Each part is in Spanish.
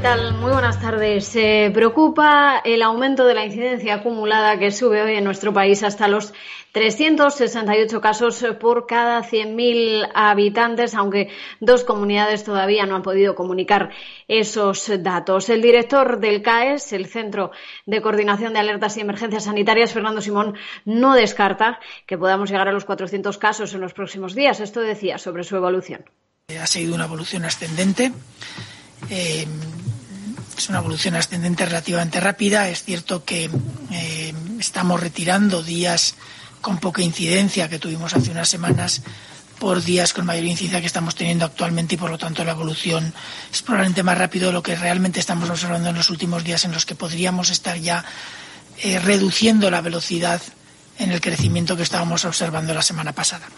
Muy buenas tardes. Se preocupa el aumento de la incidencia acumulada que sube hoy en nuestro país hasta los 368 casos por cada 100.000 habitantes, aunque dos comunidades todavía no han podido comunicar esos datos. El director del CAES, el Centro de Coordinación de Alertas y Emergencias Sanitarias, Fernando Simón, no descarta que podamos llegar a los 400 casos en los próximos días. Esto decía sobre su evolución. Ha seguido una evolución ascendente. Eh, es una evolución ascendente relativamente rápida. Es cierto que eh, estamos retirando días con poca incidencia que tuvimos hace unas semanas por días con mayor incidencia que estamos teniendo actualmente y por lo tanto la evolución es probablemente más rápido de lo que realmente estamos observando en los últimos días en los que podríamos estar ya eh, reduciendo la velocidad en el crecimiento que estábamos observando la semana pasada.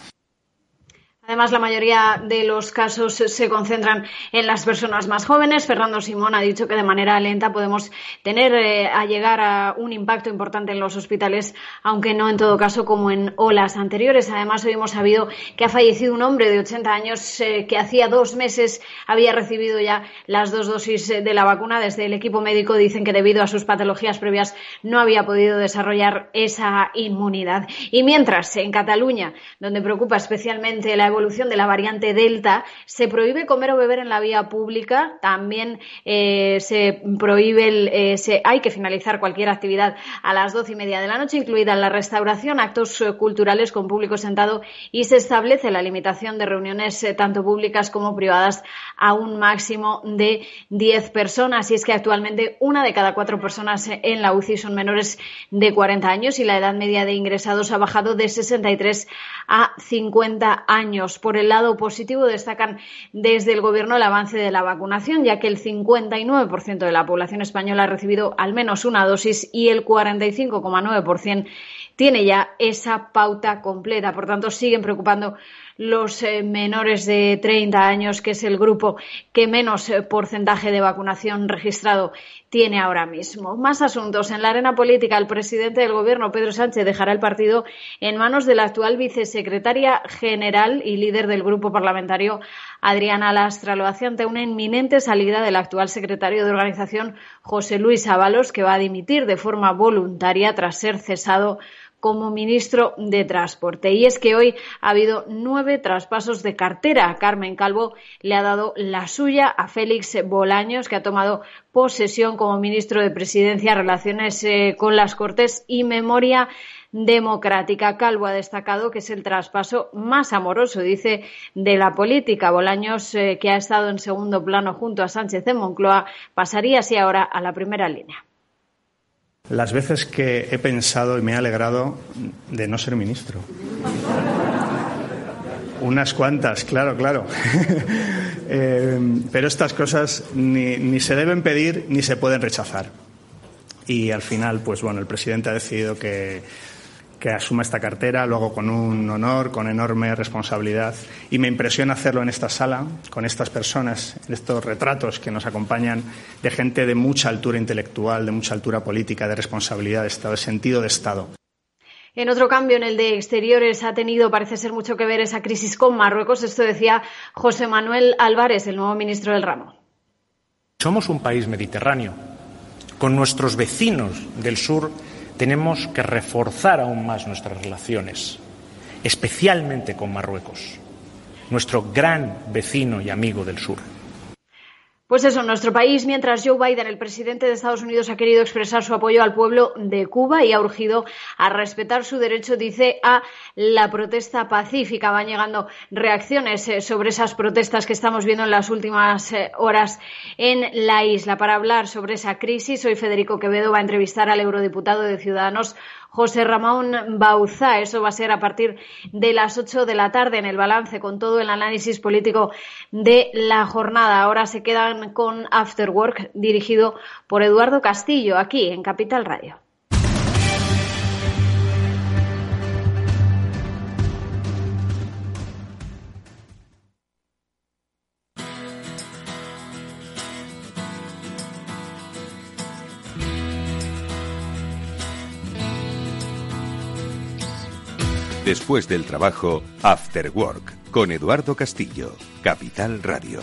Además, la mayoría de los casos se concentran en las personas más jóvenes. Fernando Simón ha dicho que de manera lenta podemos eh, llegar a un impacto importante en los hospitales, aunque no en todo caso como en olas anteriores. Además, hoy hemos sabido que ha fallecido un hombre de 80 años eh, que hacía dos meses había recibido ya las dos dosis de la vacuna. Desde el equipo médico dicen que debido a sus patologías previas no había podido desarrollar esa inmunidad. Y mientras, en Cataluña, donde preocupa especialmente la evolución de la variante Delta, se prohíbe comer o beber en la vía pública, también eh, se prohíbe, el, eh, se, hay que finalizar cualquier actividad a las doce y media de la noche, incluida la restauración, actos eh, culturales con público sentado y se establece la limitación de reuniones tanto públicas como privadas a un máximo de diez personas. Y es que actualmente una de cada cuatro personas en la UCI son menores de 40 años y la edad media de ingresados ha bajado de 63 a 50 años. Por el lado positivo, destacan desde el Gobierno el avance de la vacunación, ya que el 59% de la población española ha recibido al menos una dosis y el 45,9% tiene ya esa pauta completa. Por tanto, siguen preocupando los eh, menores de 30 años, que es el grupo que menos eh, porcentaje de vacunación registrado tiene ahora mismo. Más asuntos. En la arena política, el presidente del Gobierno, Pedro Sánchez, dejará el partido en manos de la actual vicesecretaria general y líder del grupo parlamentario, Adriana Lastra. Lo hace ante una inminente salida del actual secretario de organización, José Luis Ábalos, que va a dimitir de forma voluntaria tras ser cesado como ministro de Transporte. Y es que hoy ha habido nueve traspasos de cartera. Carmen Calvo le ha dado la suya a Félix Bolaños, que ha tomado posesión como ministro de Presidencia, Relaciones eh, con las Cortes y Memoria democrática. Calvo ha destacado que es el traspaso más amoroso, dice, de la política. Bolaños, eh, que ha estado en segundo plano junto a Sánchez en Moncloa, pasaría así ahora a la primera línea. Las veces que he pensado y me he alegrado de no ser ministro. Unas cuantas, claro, claro. Eh, pero estas cosas ni, ni, se deben pedir ni se pueden rechazar. Y al final, pues bueno, el presidente ha decidido que, que asuma esta cartera, luego con un honor, con enorme responsabilidad. Y me impresiona hacerlo en esta sala, con estas personas, en estos retratos que nos acompañan de gente de mucha altura intelectual, de mucha altura política, de responsabilidad de Estado, de sentido de Estado. En otro cambio, en el de exteriores, ha tenido, parece ser, mucho que ver esa crisis con Marruecos. Esto decía José Manuel Álvarez, el nuevo ministro del ramo. Somos un país mediterráneo. Con nuestros vecinos del sur tenemos que reforzar aún más nuestras relaciones, especialmente con Marruecos, nuestro gran vecino y amigo del sur. Pues eso, nuestro país, mientras Joe Biden, el presidente de Estados Unidos, ha querido expresar su apoyo al pueblo de Cuba y ha urgido a respetar su derecho, dice, a la protesta pacífica. Van llegando reacciones eh, sobre esas protestas que estamos viendo en las últimas eh, horas en la isla. Para hablar sobre esa crisis, hoy Federico Quevedo va a entrevistar al eurodiputado de Ciudadanos, José Ramón Bauza. Eso va a ser a partir de las ocho de la tarde en el balance con todo el análisis político de la jornada. Ahora se quedan con After Work dirigido por Eduardo Castillo aquí en Capital Radio. Después del trabajo, After Work, con Eduardo Castillo, Capital Radio.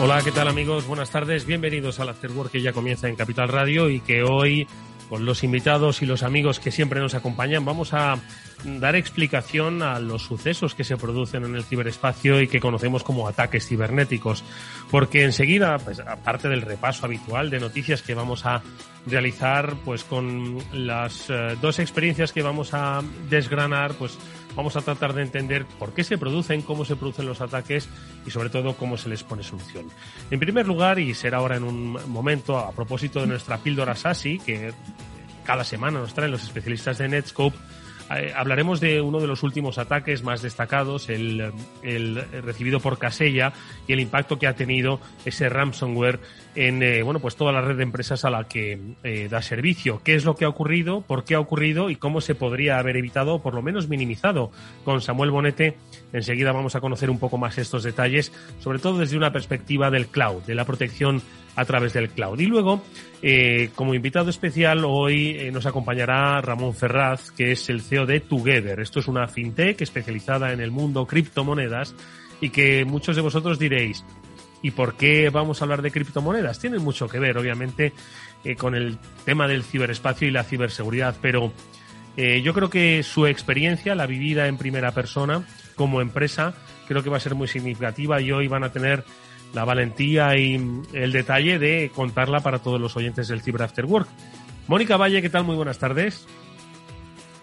Hola, ¿qué tal amigos? Buenas tardes. Bienvenidos al After Work que ya comienza en Capital Radio y que hoy, con los invitados y los amigos que siempre nos acompañan, vamos a dar explicación a los sucesos que se producen en el ciberespacio y que conocemos como ataques cibernéticos. Porque enseguida, pues, aparte del repaso habitual de noticias que vamos a realizar, pues con las eh, dos experiencias que vamos a desgranar, pues vamos a tratar de entender por qué se producen, cómo se producen los ataques y sobre todo cómo se les pone solución. En primer lugar, y será ahora en un momento, a propósito de nuestra píldora SASI, que cada semana nos traen los especialistas de Netscope, eh, hablaremos de uno de los últimos ataques más destacados, el, recibido por Casella y el impacto que ha tenido ese ransomware en eh, bueno pues toda la red de empresas a la que eh, da servicio. ¿Qué es lo que ha ocurrido? ¿Por qué ha ocurrido? ¿Y cómo se podría haber evitado o por lo menos minimizado? Con Samuel Bonete enseguida vamos a conocer un poco más estos detalles, sobre todo desde una perspectiva del cloud, de la protección a través del cloud. Y luego, eh, como invitado especial, hoy eh, nos acompañará Ramón Ferraz, que es el CEO de Together. Esto es una fintech especializada en el mundo criptomonedas y que muchos de vosotros diréis, ¿y por qué vamos a hablar de criptomonedas? Tienen mucho que ver, obviamente, eh, con el tema del ciberespacio y la ciberseguridad, pero yo creo que su experiencia, la vivida en primera persona como empresa, creo que va a ser muy significativa y hoy van a tener la valentía y el detalle de contarla para todos los oyentes del Cyber After Work. Mónica Valle, ¿qué tal? Muy buenas tardes.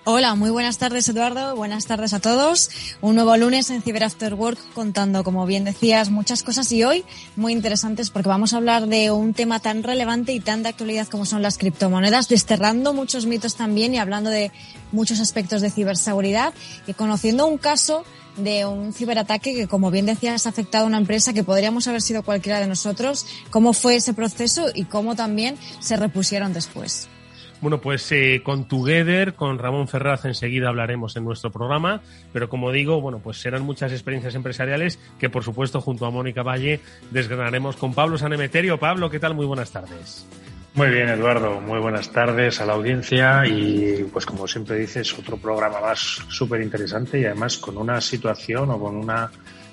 Hola, muy buenas tardes Eduardo, buenas tardes a todos. Un nuevo lunes en Cyber After Work contando, como bien decías, muchas cosas y hoy muy interesantes porque vamos a hablar de un tema tan relevante y tan de actualidad como son las criptomonedas, desterrando muchos mitos también y hablando de muchos aspectos de ciberseguridad y conociendo un caso de un ciberataque que, como bien decías, ha afectado a una empresa que podríamos haber sido cualquiera de nosotros. ¿Cómo fue ese proceso y cómo también se repusieron después? Bueno, pues eh, con Together, con Ramón Ferraz enseguida hablaremos en nuestro programa, pero como digo, bueno, pues serán muchas experiencias empresariales que por supuesto junto a Mónica Valle desgranaremos con Pablo Sanemeterio. Pablo, ¿qué tal? Muy buenas tardes. Muy bien, Eduardo. Muy buenas tardes a la audiencia y, pues como siempre dices, otro programa más súper interesante y además con una situación o con una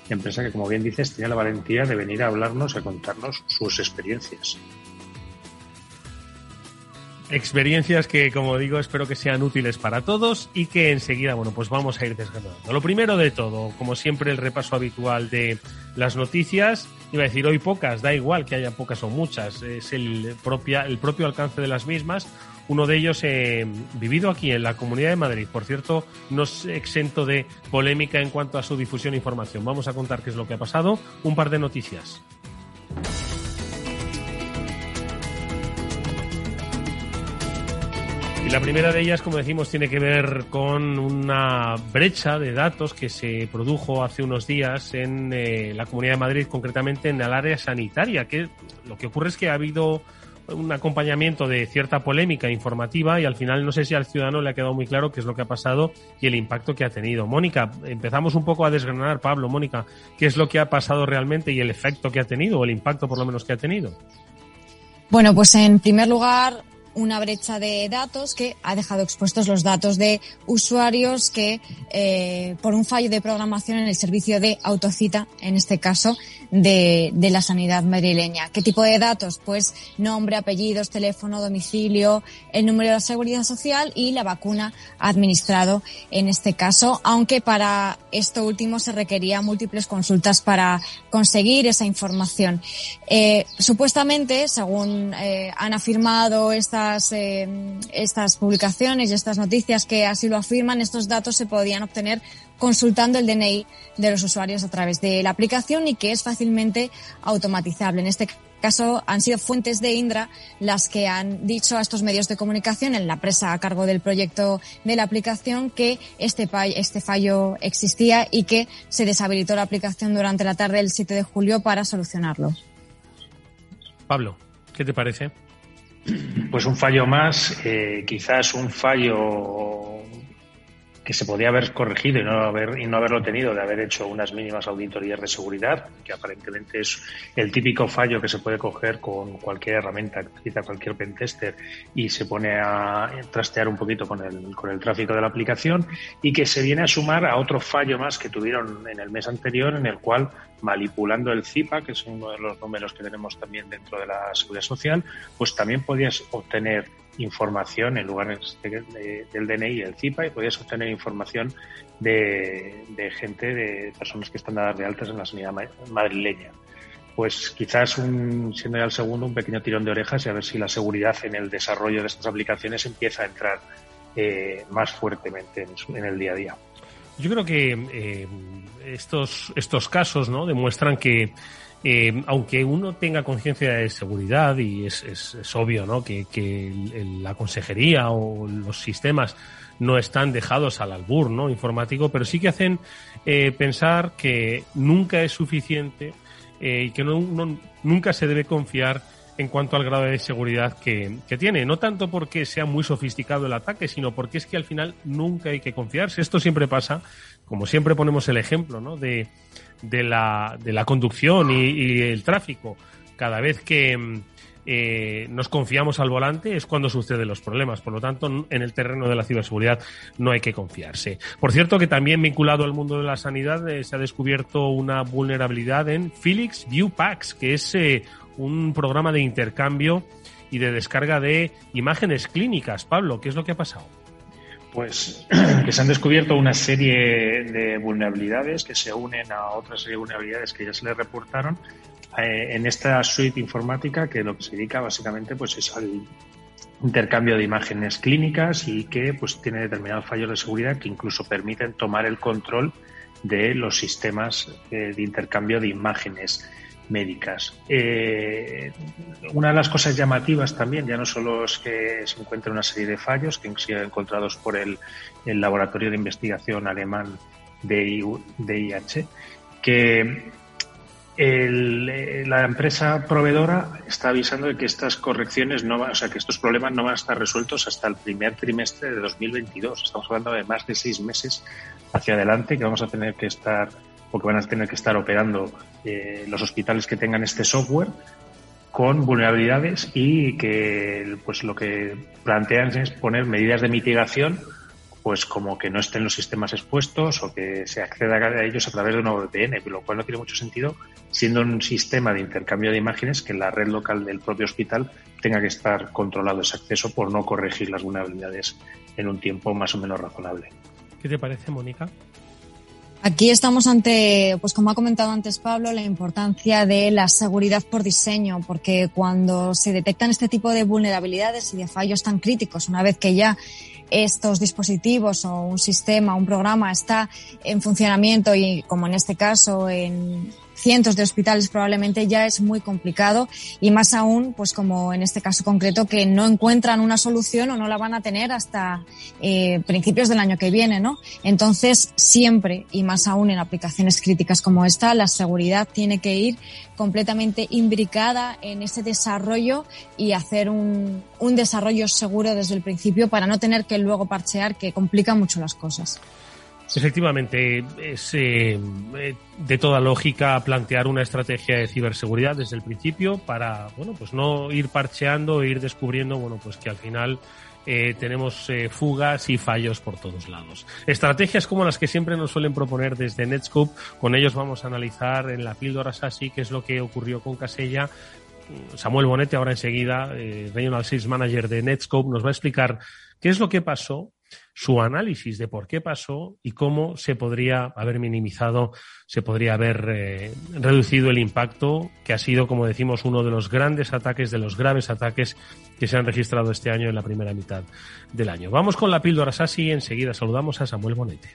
empresa que, como bien dices, tiene la valentía de venir a hablarnos, a contarnos sus experiencias. Experiencias que, como digo, espero que sean útiles para todos y que enseguida, bueno, pues vamos a ir desgranando. Lo primero de todo, como siempre, el repaso habitual de las noticias. Iba a decir hoy pocas, da igual que haya pocas o muchas, es el, propia, el propio alcance de las mismas. Uno de ellos eh, vivido aquí en la Comunidad de Madrid. Por cierto, no es exento de polémica en cuanto a su difusión e información. Vamos a contar qué es lo que ha pasado. Un par de noticias. Y la primera de ellas, como decimos, tiene que ver con una brecha de datos que se produjo hace unos días en eh, la Comunidad de Madrid, concretamente en el área sanitaria. Que lo que ocurre es que ha habido un acompañamiento de cierta polémica informativa y al final no sé si al ciudadano le ha quedado muy claro qué es lo que ha pasado y el impacto que ha tenido. Mónica, empezamos un poco a desgranar, Pablo, Mónica, qué es lo que ha pasado realmente y el efecto que ha tenido o el impacto por lo menos que ha tenido. Bueno, pues en primer lugar, una brecha de datos que ha dejado expuestos los datos de usuarios que, eh, por un fallo de programación en el servicio de autocita, en este caso, de, de, la sanidad madrileña. ¿Qué tipo de datos? Pues nombre, apellidos, teléfono, domicilio, el número de la seguridad social y la vacuna administrado en este caso, aunque para esto último se requería múltiples consultas para conseguir esa información. Eh, supuestamente, según eh, han afirmado esta eh, estas publicaciones y estas noticias que así lo afirman, estos datos se podían obtener consultando el DNI de los usuarios a través de la aplicación y que es fácilmente automatizable. En este caso han sido fuentes de Indra las que han dicho a estos medios de comunicación en la presa a cargo del proyecto de la aplicación que este, este fallo existía y que se deshabilitó la aplicación durante la tarde del 7 de julio para solucionarlo. Pablo, ¿qué te parece? Pues un fallo más, eh, quizás un fallo que se podía haber corregido y no, haber, y no haberlo tenido, de haber hecho unas mínimas auditorías de seguridad, que aparentemente es el típico fallo que se puede coger con cualquier herramienta utiliza cualquier pentester y se pone a trastear un poquito con el, con el tráfico de la aplicación y que se viene a sumar a otro fallo más que tuvieron en el mes anterior en el cual manipulando el CIPA, que es uno de los números que tenemos también dentro de la seguridad social, pues también podías obtener información en lugar del DNI y el CIPA y podías obtener información de, gente, de personas que están dadas de altas en la sanidad madrileña. Pues quizás un, siendo ya el segundo un pequeño tirón de orejas y a ver si la seguridad en el desarrollo de estas aplicaciones empieza a entrar eh, más fuertemente en, el día a día. Yo creo que eh, estos, estos casos ¿no? demuestran que eh, aunque uno tenga conciencia de seguridad y es, es, obvio ¿no? que, la consejería o los sistemas no están dejados al albur ¿no? informático, pero sí que hacen eh, pensar que nunca es suficiente eh, y que nunca se debe confiar en cuanto al grado de seguridad que, que, tiene. No tanto porque sea muy sofisticado el ataque, sino porque es que al final nunca hay que confiarse. Esto siempre pasa, como siempre ponemos el ejemplo, ¿no? De, de la, de la conducción y, el tráfico. Cada vez que mm, eh, nos confiamos al volante es cuando suceden los problemas. Por lo tanto, en el terreno de la ciberseguridad no hay que confiarse. Por cierto, que también vinculado al mundo de la sanidad eh, se ha descubierto una vulnerabilidad en Felix View Packs, que es eh, un programa de intercambio y de descarga de imágenes clínicas. Pablo, ¿qué es lo que ha pasado? pues que se han descubierto una serie de vulnerabilidades que se unen a otra serie de vulnerabilidades que ya se les reportaron eh, en esta suite informática que lo que se dedica básicamente pues es al intercambio de imágenes clínicas y que pues tiene determinados fallos de seguridad que incluso permiten tomar el control de los sistemas eh, de intercambio de imágenes médicas. Eh, una de las cosas llamativas también, ya no solo es que se encuentre una serie de fallos que han sido encontrados por el, Laboratorio de Investigación Alemán de DIH, que la empresa proveedora está avisando de que estas correcciones no van, o sea, que estos problemas no van a estar resueltos hasta el primer trimestre de 2022. Estamos hablando de más de seis meses hacia adelante que vamos a tener que estar porque van a tener que estar operando eh, los hospitales que tengan este software con vulnerabilidades y que pues lo que plantean es poner medidas de mitigación pues como que no estén los sistemas expuestos o que se acceda a ellos a través de una VPN, lo cual no tiene mucho sentido siendo un sistema de intercambio de imágenes que la red local del propio hospital tenga que estar controlado ese acceso por no corregir las vulnerabilidades en un tiempo más o menos razonable. ¿Qué te parece, Mónica? Aquí estamos ante, pues como ha comentado antes Pablo, la importancia de la seguridad por diseño, porque cuando se detectan este tipo de vulnerabilidades y de fallos tan críticos, una vez que ya estos dispositivos o un sistema, un programa está en funcionamiento y como en este caso en cientos de hospitales probablemente ya es muy complicado y más aún, pues como en este caso concreto, que no encuentran una solución o no la van a tener hasta eh, principios del año que viene, ¿no? Entonces, siempre y más aún en aplicaciones críticas como esta, la seguridad tiene que ir completamente imbricada en ese desarrollo y hacer un, un desarrollo seguro desde el principio para no tener que luego parchear que complica mucho las cosas. Efectivamente, es eh, de toda lógica plantear una estrategia de ciberseguridad desde el principio para, bueno, pues no ir parcheando e ir descubriendo, bueno, pues que al final eh, tenemos eh, fugas y fallos por todos lados. Estrategias como las que siempre nos suelen proponer desde Netscope, con ellos vamos a analizar en la píldora SASI qué es lo que ocurrió con Casella. Samuel Bonete, ahora enseguida, Regional Sales Manager de Netscope, nos va a explicar qué es lo que pasó su análisis de por qué pasó y cómo se podría haber minimizado, se podría haber eh, reducido el impacto que ha sido, como decimos, uno de los grandes ataques, de los graves ataques que se han registrado este año en la primera mitad del año. Vamos con la píldora SASI y enseguida saludamos a Samuel Bonete.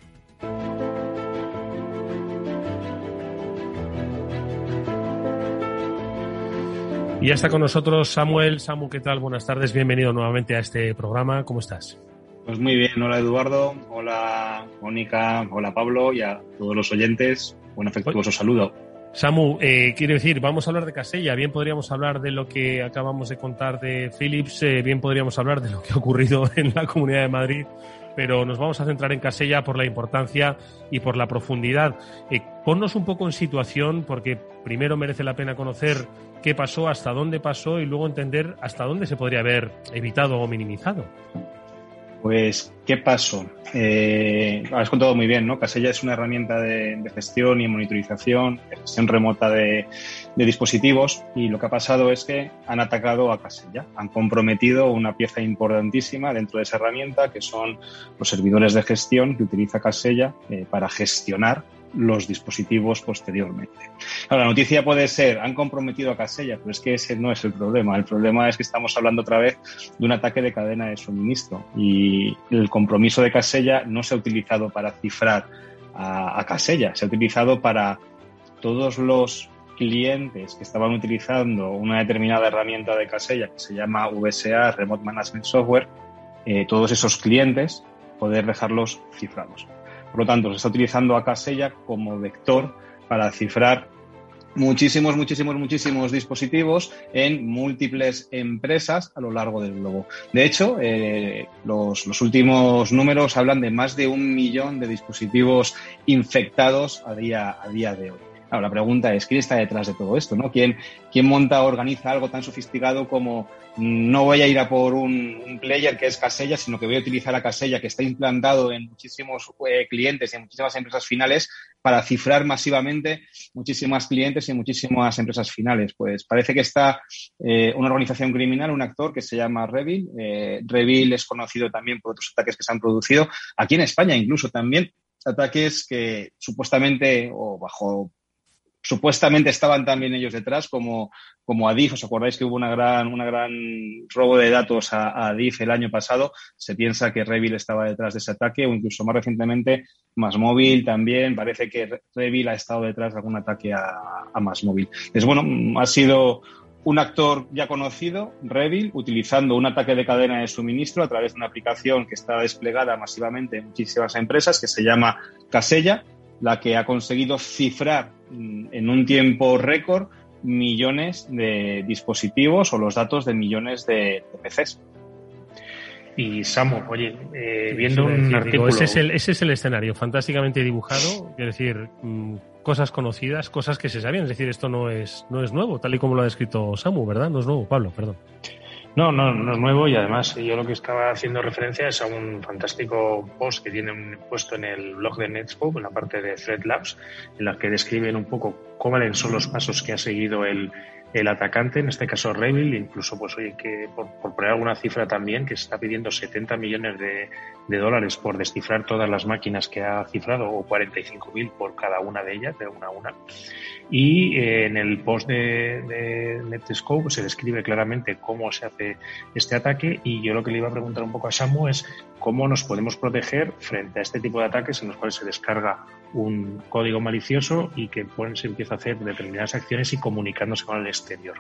Y ya está con nosotros Samuel. Samu, ¿qué tal? Buenas tardes, bienvenido nuevamente a este programa. ¿Cómo estás? Pues muy bien, hola Eduardo, hola Mónica, hola Pablo y a todos los oyentes, un afectuoso saludo. Samu, eh, quiero decir, vamos a hablar de Casella, bien podríamos hablar de lo que acabamos de contar de Philips, eh, bien podríamos hablar de lo que ha ocurrido en la Comunidad de Madrid pero nos vamos a centrar en Casella por la importancia y por la profundidad. Eh, ponnos un poco en situación, porque primero merece la pena conocer qué pasó, hasta dónde pasó y luego entender hasta dónde se podría haber evitado o minimizado. Pues, ¿qué pasó? Eh, has contado muy bien, ¿no? Casella es una herramienta de, gestión y monitorización, de gestión remota de, dispositivos y lo que ha pasado es que han atacado a Casella, han comprometido una pieza importantísima dentro de esa herramienta que son los servidores de gestión que utiliza Casella eh, para gestionar los dispositivos posteriormente. La noticia puede ser, han comprometido a Casella, pero es que ese no es el problema. El problema es que estamos hablando otra vez de un ataque de cadena de suministro y el compromiso de Casella no se ha utilizado para cifrar a, a Casella, se ha utilizado para todos los clientes que estaban utilizando una determinada herramienta de Casella que se llama VSA, Remote Management Software, eh, todos esos clientes poder dejarlos cifrados. Por lo tanto, se está utilizando a Casella como vector para cifrar muchísimos, muchísimos, muchísimos dispositivos en múltiples empresas a lo largo del globo. De hecho, eh, los, los, últimos números hablan de más de un millón de dispositivos infectados a día, a día de hoy la pregunta es, ¿quién está detrás de todo esto? ¿no? ¿Quién, quién monta o organiza algo tan sofisticado como no voy a ir a por un, player que es Casella, sino que voy a utilizar a Casella, que está implantado en muchísimos eh, clientes y en muchísimas empresas finales, para cifrar masivamente muchísimas clientes y muchísimas empresas finales? Pues parece que está eh, una organización criminal, un actor que se llama Revil. Eh, Revil es conocido también por otros ataques que se han producido, aquí en España incluso también, ataques que supuestamente o bajo supuestamente estaban también ellos detrás, como, como Adif. ¿Os acordáis que hubo una gran, una gran robo de datos a, Adif el año pasado? Se piensa que Revil estaba detrás de ese ataque o incluso más recientemente Más Móvil también. Parece que Revil ha estado detrás de algún ataque a, a Más Móvil. Es bueno, ha sido un actor ya conocido, Revil, utilizando un ataque de cadena de suministro a través de una aplicación que está desplegada masivamente en muchísimas empresas que se llama Casella la que ha conseguido cifrar mm, en un tiempo récord millones de dispositivos o los datos de millones de, PCs. Y Samu, oye, eh, viendo un artículo... ese, es el, ese es el escenario, fantásticamente dibujado, es decir, mm, cosas conocidas, cosas que se sabían, es decir, esto no es, no es nuevo, tal y como lo ha descrito Samu, ¿verdad? No es nuevo, Pablo, perdón. No, no, no es nuevo y además yo lo que estaba haciendo referencia es a un fantástico post que tienen puesto en el blog de Netscope, en la parte de Thread Labs, en la que describen un poco cuáles son los pasos que ha seguido el, el atacante, en este caso Revil, incluso pues oye que por, poner alguna cifra también, que se está pidiendo 70 millones de, de, dólares por descifrar todas las máquinas que ha cifrado o 45.000 por cada una de ellas, de una a una. Y eh, en el post de, de Netscope se describe claramente cómo se hace este ataque y yo lo que le iba a preguntar un poco a Samu es cómo nos podemos proteger frente a este tipo de ataques en los cuales se descarga un código malicioso y que pues, se empieza a hacer determinadas acciones y comunicándose con el exterior.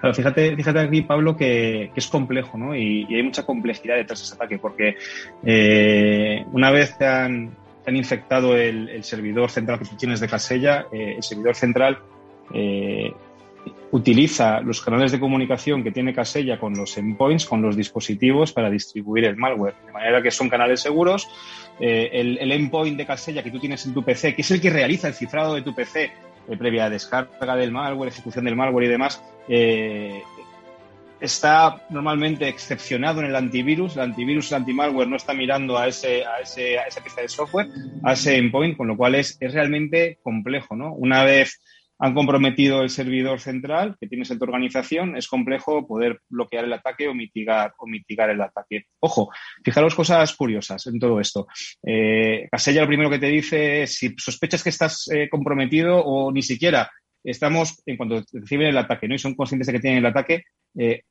Claro, fíjate, fíjate aquí, Pablo, que, es complejo, ¿no? Y, hay mucha complejidad detrás de ese ataque, porque eh, una vez te han, infectado el, servidor central que tú tienes de Casella, eh, el servidor central eh, utiliza los canales de comunicación que tiene Casella con los endpoints, con los dispositivos para distribuir el malware. De manera que son canales seguros. Eh, el, endpoint de Casella que tú tienes en tu PC, que es el que realiza el cifrado de tu PC eh, previa descarga del malware, ejecución del malware y demás, eh, está normalmente excepcionado en el antivirus. El antivirus, el antimalware no está mirando a, ese, a, ese, a esa pieza de software, a ese endpoint, con lo cual es, es realmente complejo. ¿no? Una vez han comprometido el servidor central que tienes en tu organización, es complejo poder bloquear el ataque o mitigar, o mitigar el ataque. Ojo, fijaros cosas curiosas en todo esto. Eh, Casella lo primero que te dice es si sospechas que estás eh, comprometido o ni siquiera estamos, en cuanto reciben el ataque ¿no? y son conscientes de que tienen el ataque, eh,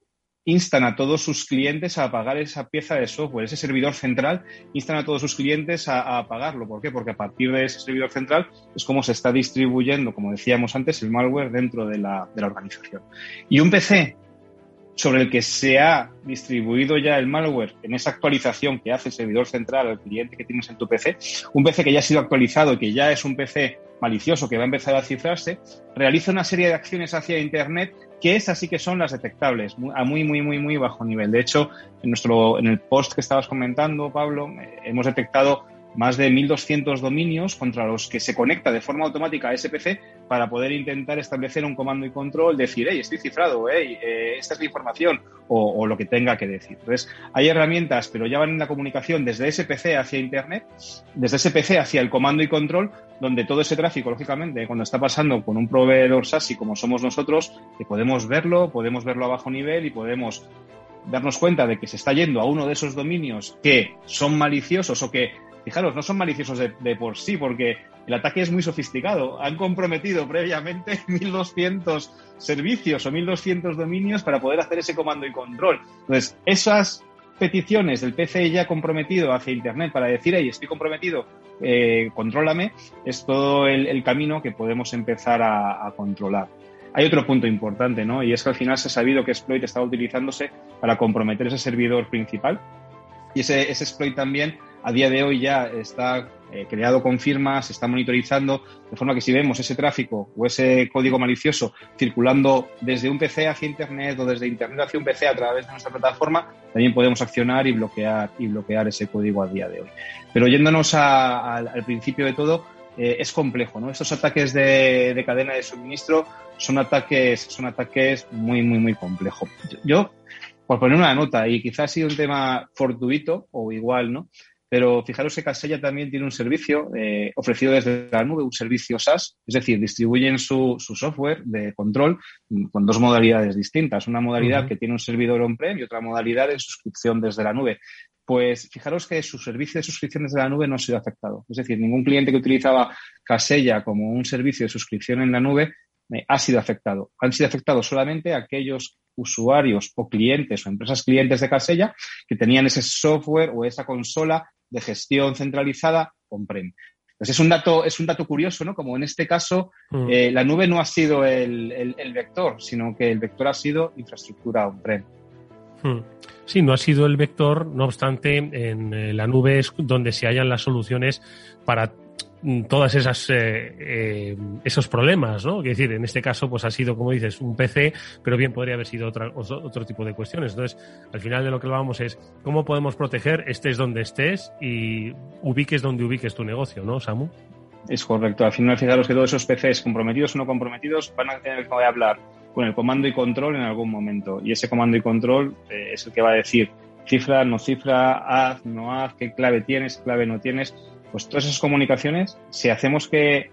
instan a todos sus clientes a apagar esa pieza de software, ese servidor central, instan a todos sus clientes a, apagarlo. ¿Por qué? Porque a partir de ese servidor central es como se está distribuyendo, como decíamos antes, el malware dentro de la, de la organización. Y un PC sobre el que se ha distribuido ya el malware en esa actualización que hace el servidor central al cliente que tienes en tu PC, un PC que ya ha sido actualizado, que ya es un PC malicioso que va a empezar a cifrarse, realiza una serie de acciones hacia Internet que esas sí que son las detectables, a muy, muy, muy, muy bajo nivel. De hecho, en, nuestro, en el post que estabas comentando, Pablo, eh, hemos detectado más de 1.200 dominios contra los que se conecta de forma automática a SPC para poder intentar establecer un comando y control, decir, hey, estoy cifrado, hey, eh, esta es la información, o, lo que tenga que decir. Entonces, hay herramientas, pero ya van en la comunicación desde SPC hacia Internet, desde SPC hacia el comando y control, donde todo ese tráfico, lógicamente, cuando está pasando con un proveedor SASI como somos nosotros, que podemos verlo, podemos verlo a bajo nivel y podemos darnos cuenta de que se está yendo a uno de esos dominios que son maliciosos o que fijaros, no son maliciosos de, por sí, porque el ataque es muy sofisticado. Han comprometido previamente 1.200 servicios o 1.200 dominios para poder hacer ese comando y control. Entonces, esas peticiones del PCI ya comprometido hacia Internet para decir, hey, estoy comprometido, eh, contrólame, es todo el, camino que podemos empezar a, controlar. Hay otro punto importante, ¿no? Y es que al final se ha sabido que exploit estaba utilizándose para comprometer ese servidor principal. Y ese, ese exploit también a día de hoy ya está eh, creado con firmas, se está monitorizando, de forma que si vemos ese tráfico o ese código malicioso circulando desde un PC hacia Internet o desde Internet hacia un PC a través de nuestra plataforma, también podemos accionar y bloquear, y bloquear ese código a día de hoy. Pero yéndonos al principio de todo, eh, es complejo, ¿no? Estos ataques de, cadena de suministro son ataques, son ataques muy, muy, muy complejos. Yo, por poner una nota, y quizás ha sido un tema fortuito o igual, ¿no? Pero fijaros que Casella también tiene un servicio eh, ofrecido desde la nube, un servicio SaaS, es decir, distribuyen su, software de control con dos modalidades distintas. Una modalidad que tiene un servidor on-prem y otra modalidad de suscripción desde la nube. Pues fijaros que su servicio de suscripción desde la nube no ha sido afectado. Es decir, ningún cliente que utilizaba Casella como un servicio de suscripción en la nube eh, ha sido afectado. Han sido afectados solamente aquellos usuarios o clientes o empresas clientes de Casella que tenían ese software o esa consola de gestión centralizada on-prem. Pues es un dato, es un dato curioso, ¿no? Como en este caso, mm. eh, la nube no ha sido el, vector, sino que el vector ha sido infraestructura on-prem. Mm. Sí, no ha sido el vector, no obstante, en eh, la nube es donde se hallan las soluciones para todas esas eh, eh, esos problemas, ¿no? Es decir, en este caso, pues ha sido, como dices, un PC, pero bien podría haber sido otra, otro, tipo de cuestiones. Entonces, al final de lo que vamos es cómo podemos proteger, estés donde estés y ubiques donde ubiques tu negocio, ¿no, Samu? Es correcto. Al final, fijaros que todos esos PCs, comprometidos o no comprometidos, van a tener que hablar con el comando y control en algún momento. Y ese comando y control eh, es el que va a decir cifra, no cifra, haz, no haz, qué clave tienes, clave no tienes pues todas esas comunicaciones, si hacemos que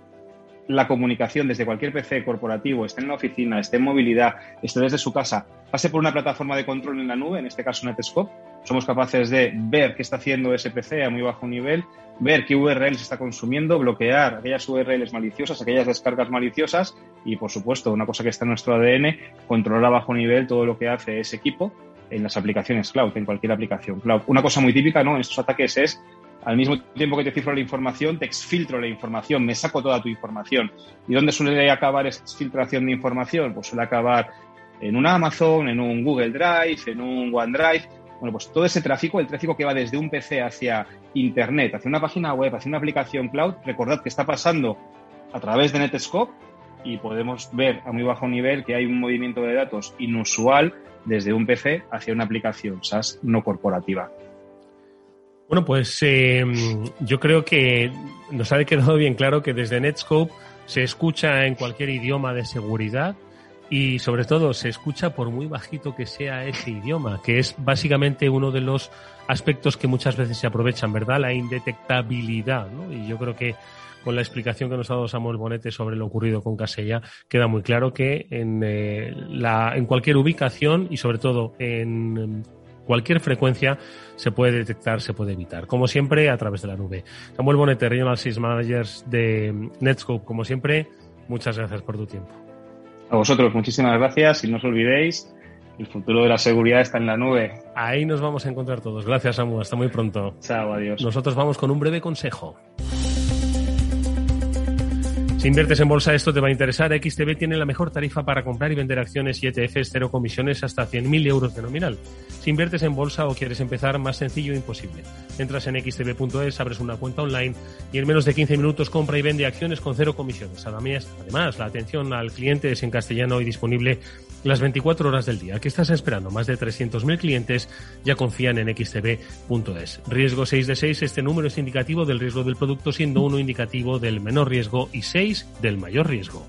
la comunicación desde cualquier PC corporativo, esté en la oficina, esté en movilidad, esté desde su casa, pase por una plataforma de control en la nube, en este caso Netscope, somos capaces de ver qué está haciendo ese PC a muy bajo nivel, ver qué URLs está consumiendo, bloquear aquellas URLs maliciosas, aquellas descargas maliciosas y, por supuesto, una cosa que está en nuestro ADN, controlar a bajo nivel todo lo que hace ese equipo en las aplicaciones cloud, en cualquier aplicación cloud. Una cosa muy típica ¿no? en estos ataques es al mismo tiempo que te cifro la información, te exfiltro la información, me saco toda tu información. ¿Y dónde suele acabar esa exfiltración de información? Pues suele acabar en un Amazon, en un Google Drive, en un OneDrive. Bueno, pues todo ese tráfico, el tráfico que va desde un PC hacia Internet, hacia una página web, hacia una aplicación cloud, recordad que está pasando a través de Netscope y podemos ver a muy bajo nivel que hay un movimiento de datos inusual desde un PC hacia una aplicación SaaS no corporativa. Bueno, pues eh, yo creo que nos ha quedado bien claro que desde Netscope se escucha en cualquier idioma de seguridad y sobre todo se escucha por muy bajito que sea ese idioma, que es básicamente uno de los aspectos que muchas veces se aprovechan, ¿verdad? La indetectabilidad, ¿no? Y yo creo que con la explicación que nos ha dado Samuel Bonete sobre lo ocurrido con Casella, queda muy claro que en, eh, la, en cualquier ubicación y sobre todo en cualquier frecuencia se puede detectar, se puede evitar. Como siempre, a través de la nube. Samuel Bonete, Regional Sales Managers de Netscope, como siempre, muchas gracias por tu tiempo. A vosotros, muchísimas gracias y no os olvidéis, el futuro de la seguridad está en la nube. Ahí nos vamos a encontrar todos. Gracias, Samu. Hasta muy pronto. Chao, adiós. Nosotros vamos con un breve consejo. Si inviertes en bolsa, esto te va a interesar. XTB tiene la mejor tarifa para comprar y vender acciones y ETFs, cero comisiones hasta 100.000 euros de nominal. Si inviertes en bolsa o quieres empezar, más sencillo imposible. Entras en xtb.es, abres una cuenta online y en menos de 15 minutos compra y vende acciones con cero comisiones. Además, la atención al cliente es en castellano y disponible las 24 horas del día. ¿Qué estás esperando? Más de 300.000 clientes ya confían en xtb.es. Riesgo 6 de 6, este número es indicativo del riesgo del producto, siendo uno indicativo del menor riesgo y 6 del mayor riesgo.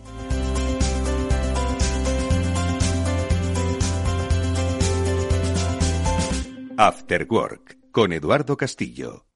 After Work con Eduardo Castillo.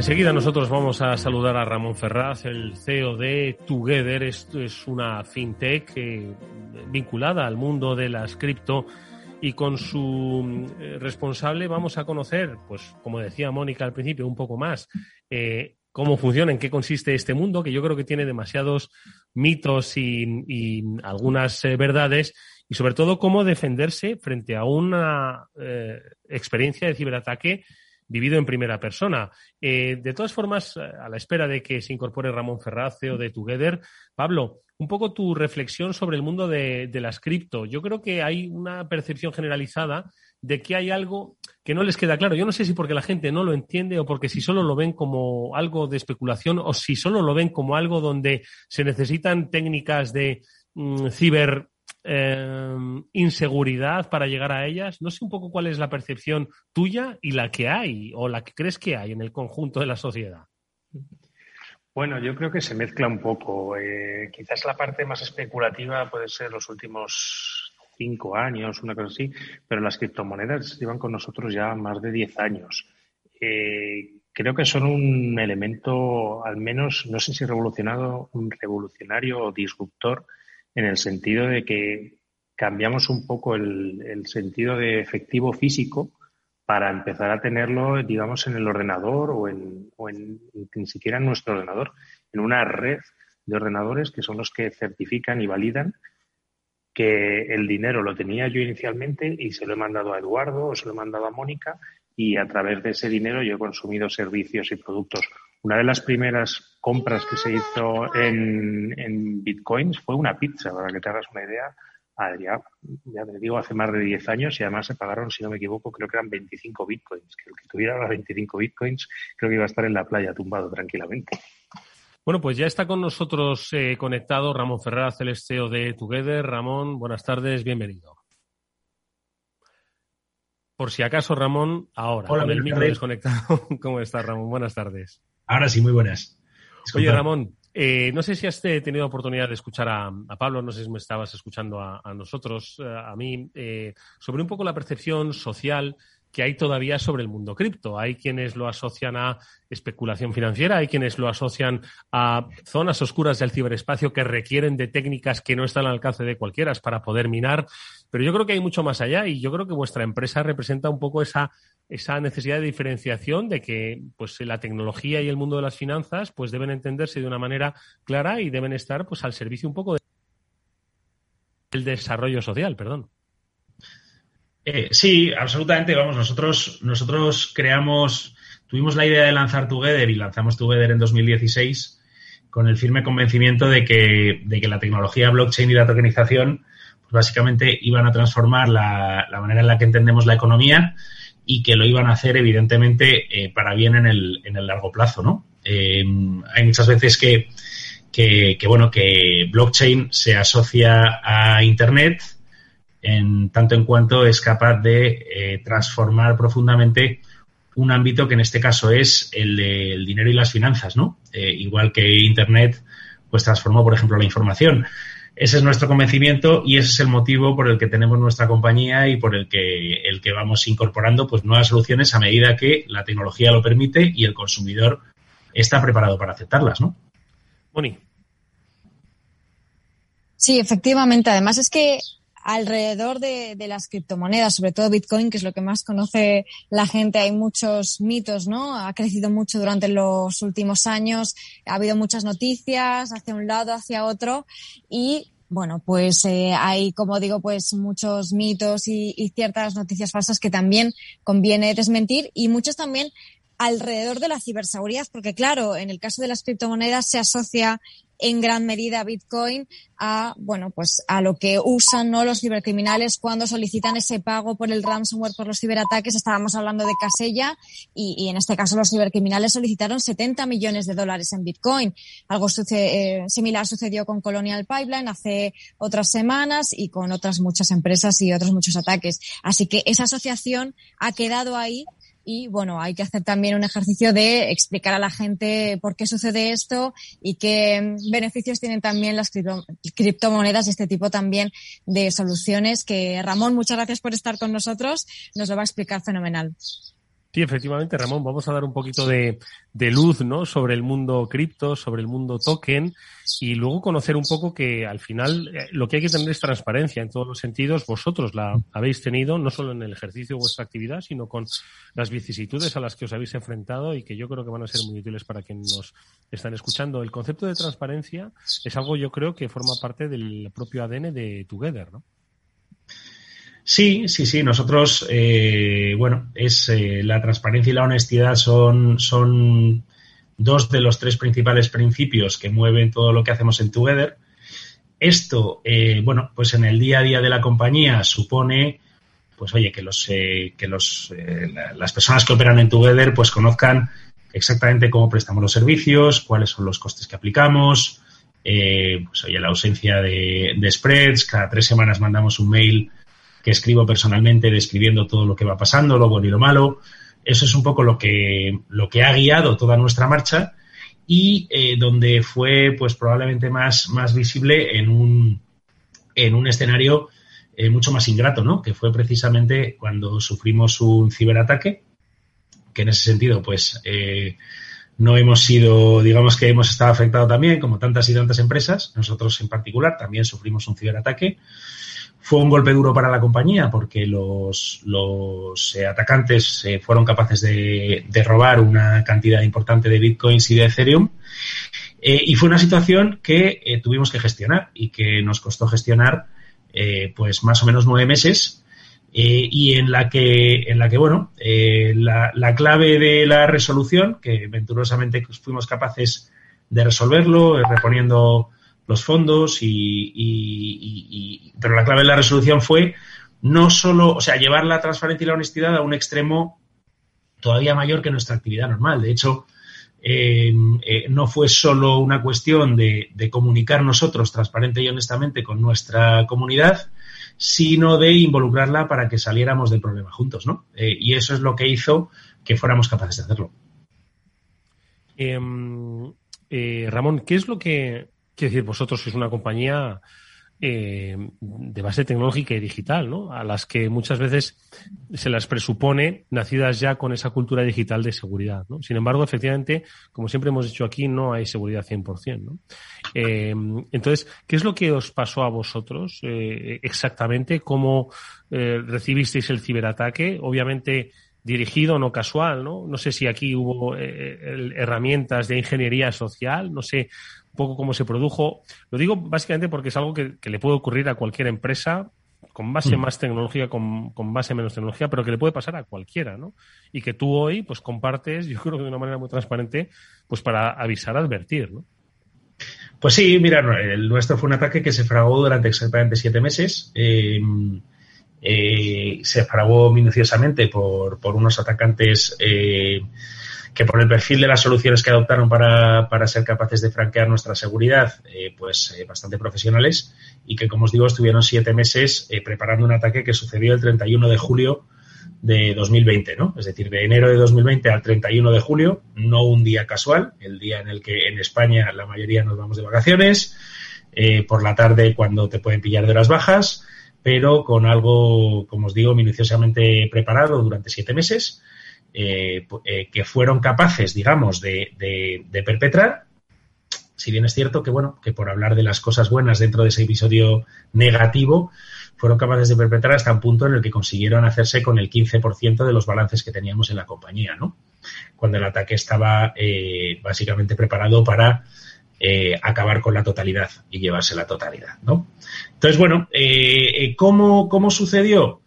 Enseguida nosotros vamos a saludar a Ramón Ferraz, el CEO de Together. Esto es una fintech eh, vinculada al mundo de las cripto y con su eh, responsable vamos a conocer, pues como decía Mónica al principio, un poco más eh, cómo funciona, en qué consiste este mundo, que yo creo que tiene demasiados mitos y, algunas verdades, y sobre todo cómo defenderse frente a una experiencia de ciberataque vivido en primera persona. Eh, de todas formas, a la espera de que se incorpore Ramón Ferraz, CEO de Together, Pablo, un poco tu reflexión sobre el mundo de, de las cripto. Yo creo que hay una percepción generalizada de que hay algo que no les queda claro. Yo no sé si porque la gente no lo entiende o porque si solo lo ven como algo de especulación o si solo lo ven como algo donde se necesitan técnicas de mm, ciber eh, inseguridad para llegar a ellas. No sé un poco cuál es la percepción tuya y la que hay o la que crees que hay en el conjunto de la sociedad. Bueno, yo creo que se mezcla un poco. Eh, quizás la parte más especulativa puede ser los últimos cinco años, una cosa así, pero las criptomonedas llevan con nosotros ya más de diez años. Eh, creo que son un elemento, al menos, no sé si revolucionado, un revolucionario o disruptor en el sentido de que cambiamos un poco el, sentido de efectivo físico para empezar a tenerlo, digamos, en el ordenador o, en, o en, ni siquiera en nuestro ordenador, en una red de ordenadores que son los que certifican y validan que el dinero lo tenía yo inicialmente y se lo he mandado a Eduardo o se lo he mandado a Mónica y a través de ese dinero yo he consumido servicios y productos una de las primeras compras que se hizo en, bitcoins fue una pizza, para que te hagas una idea. Ya, ya te digo, hace más de 10 años y además se pagaron, si no me equivoco, creo que eran 25 bitcoins. Que el que tuviera las 25 bitcoins creo que iba a estar en la playa tumbado tranquilamente. Bueno, pues ya está con nosotros eh, conectado Ramón Ferraz, el CEO de Together. Ramón, buenas tardes, bienvenido. Por si acaso, Ramón, ahora, con el micro desconectado. ¿Cómo estás, Ramón? Buenas tardes. Ahora sí, muy buenas. Oye, Ramón, eh, no sé si has tenido oportunidad de escuchar a, Pablo, no sé si me estabas escuchando a, nosotros, eh, a mí, eh, sobre un poco la percepción social que hay todavía sobre el mundo cripto. Hay quienes lo asocian a especulación financiera, hay quienes lo asocian a zonas oscuras del ciberespacio que requieren de técnicas que no están al alcance de cualquiera para poder minar. Pero yo creo que hay mucho más allá y yo creo que vuestra empresa representa un poco esa esa necesidad de diferenciación de que pues la tecnología y el mundo de las finanzas pues deben entenderse de una manera clara y deben estar pues al servicio un poco del desarrollo social, perdón. Eh, sí, absolutamente. Vamos, nosotros, nosotros creamos, tuvimos la idea de lanzar Together y lanzamos Together en 2016 con el firme convencimiento de que, de que la tecnología blockchain y la tokenización pues básicamente iban a transformar la, la manera en la que entendemos la economía y que lo iban a hacer evidentemente eh, para bien en el, en el largo plazo, ¿no? Eh, hay muchas veces que, que, bueno, que blockchain se asocia a Internet en tanto en cuanto es capaz de eh, transformar profundamente un ámbito que en este caso es el del dinero y las finanzas, ¿no? igual que Internet pues transformó, por ejemplo, la información. Ese es nuestro convencimiento y ese es el motivo por el que tenemos nuestra compañía y por el que, el que vamos incorporando pues, nuevas soluciones a medida que la tecnología lo permite y el consumidor está preparado para aceptarlas, ¿no? Moni. Sí, efectivamente. Además es que alrededor de, las criptomonedas, sobre todo Bitcoin, que es lo que más conoce la gente, hay muchos mitos, ¿no? Ha crecido mucho durante los últimos años, ha habido muchas noticias hacia un lado, hacia otro, y bueno, pues eh, hay, como digo, pues muchos mitos y, y ciertas noticias falsas que también conviene desmentir y muchos también alrededor de la ciberseguridad, porque claro, en el caso de las criptomonedas se asocia en gran medida Bitcoin a, bueno, pues a lo que usan ¿no? los cibercriminales cuando solicitan ese pago por el ransomware, por los ciberataques. Estábamos hablando de Casella y, en este caso los cibercriminales solicitaron 70 millones de dólares en Bitcoin. Algo eh, similar sucedió con Colonial Pipeline hace otras semanas y con otras muchas empresas y otros muchos ataques. Así que esa asociación ha quedado ahí y bueno, hay que hacer también un ejercicio de explicar a la gente por qué sucede esto y qué beneficios tienen también las criptomonedas y este tipo también de soluciones que Ramón, muchas gracias por estar con nosotros, nos lo va a explicar fenomenal. Sí, efectivamente, Ramón, vamos a dar un poquito de, luz ¿no? sobre el mundo cripto, sobre el mundo token y luego conocer un poco que al final eh, lo que hay que tener es transparencia en todos los sentidos. Vosotros la habéis tenido no solo en el ejercicio de vuestra actividad, sino con las vicisitudes a las que os habéis enfrentado y que yo creo que van a ser muy útiles para quienes nos están escuchando. El concepto de transparencia es algo yo creo que forma parte del propio ADN de Together, ¿no? Sí, sí, sí. Nosotros, eh, bueno, es eh, la transparencia y la honestidad son, son dos de los tres principales principios que mueven todo lo que hacemos en Together. Esto, eh, bueno, pues en el día a día de la compañía supone, pues oye, que los, que los, las personas que operan en Together, pues conozcan exactamente cómo prestamos los servicios, cuáles son los costes que aplicamos, pues oye, la ausencia de spreads. Cada tres semanas mandamos un mail que escribo personalmente describiendo todo lo que va pasando, lo bueno y lo malo. Eso es un poco lo que, lo que ha guiado toda nuestra marcha y eh, donde fue pues probablemente más, más visible en un, en un escenario eh, mucho más ingrato, ¿no? Que fue precisamente cuando sufrimos un ciberataque, que en ese sentido, pues, eh, no hemos sido, digamos que hemos estado afectados también, como tantas y tantas empresas, nosotros en particular también sufrimos un ciberataque. Fue un golpe duro para la compañía porque los, los eh, atacantes eh, fueron capaces de, de, robar una cantidad importante de bitcoins y de Ethereum. Eh, y fue una situación que tuvimos que gestionar y que nos costó gestionar pues más o menos nueve meses y en la que, en la que bueno, la, la, clave de la resolución, que venturosamente fuimos capaces de resolverlo, reponiendo los fondos y, pero la clave de la resolución fue no solo, o sea, llevar la transparencia y la honestidad a un extremo todavía mayor que nuestra actividad normal. De hecho, eh, eh, no fue solo una cuestión de, comunicar nosotros transparente y honestamente con nuestra comunidad, sino de involucrarla para que saliéramos del problema juntos, ¿no? Eh, y eso es lo que hizo que fuéramos capaces de hacerlo. Em, Ramón, ¿qué es lo que Quiero decir, vosotros sois una compañía eh, de base tecnológica y digital, ¿no? A las que muchas veces se las presupone nacidas ya con esa cultura digital de seguridad, ¿no? Sin embargo, efectivamente, como siempre hemos dicho aquí, no hay seguridad 100%, ¿no? Eh, entonces, ¿qué es lo que os pasó a vosotros eh, exactamente? ¿Cómo recibisteis el ciberataque? Obviamente, dirigido, no casual, ¿no? No sé si aquí hubo herramientas de ingeniería social, no sé poco cómo se produjo. Lo digo básicamente porque es algo que, le puede ocurrir a cualquier empresa con base mm. más tecnología, con, base menos tecnología, pero que le puede pasar a cualquiera, ¿no? Y que tú hoy, pues, compartes, yo creo que de una manera muy transparente, pues, para avisar, advertir, ¿no? Pues sí, mira, el nuestro fue un ataque que se fragó durante exactamente siete meses. Eh, eh, se fragó minuciosamente por, por unos atacantes eh, que por el perfil de las soluciones que adoptaron para, para ser capaces de franquear nuestra seguridad, eh, pues eh, bastante profesionales y que, como os digo, estuvieron siete meses eh, preparando un ataque que sucedió el 31 de julio de 2020, ¿no? Es decir, de enero de 2020 al 31 de julio, no un día casual, el día en el que en España la mayoría nos vamos de vacaciones, por la tarde cuando te pueden pillar de las bajas, pero con algo, como os digo, minuciosamente preparado durante siete meses eh, eh, que fueron capaces, digamos, de, perpetrar. Si bien es cierto que, bueno, que por hablar de las cosas buenas dentro de ese episodio negativo, fueron capaces de perpetrar hasta un punto en el que consiguieron hacerse con el 15% de los balances que teníamos en la compañía, ¿no? Cuando el ataque estaba eh, básicamente preparado para acabar con la totalidad y llevarse la totalidad, ¿no? Entonces, bueno, ¿cómo, ¿cómo sucedió?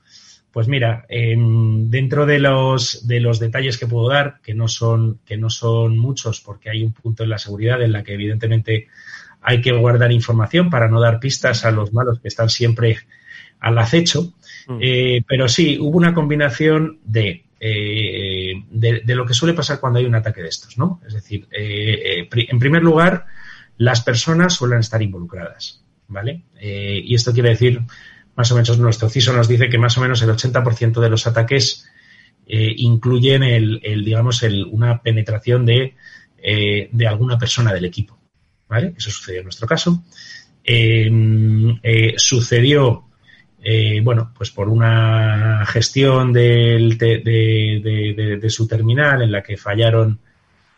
Pues mira, dentro de los, de los detalles que puedo dar, que no, son, que no son muchos, porque hay un punto en la seguridad en la que evidentemente hay que guardar información para no dar pistas a los malos que están siempre al acecho. Mm. Eh, pero sí, hubo una combinación de, eh, de, lo que suele pasar cuando hay un ataque de estos, ¿no? Es decir, eh, en primer lugar, las personas suelen estar involucradas, ¿vale? y esto quiere decir, más o menos, nuestro CISO nos dice que más o menos el 80% de los ataques incluyen el, el digamos, el, una penetración de, de alguna persona del equipo, ¿vale? Eso sucedió en nuestro caso. sucedió eh, bueno, pues por una gestión del, de, su terminal en la que fallaron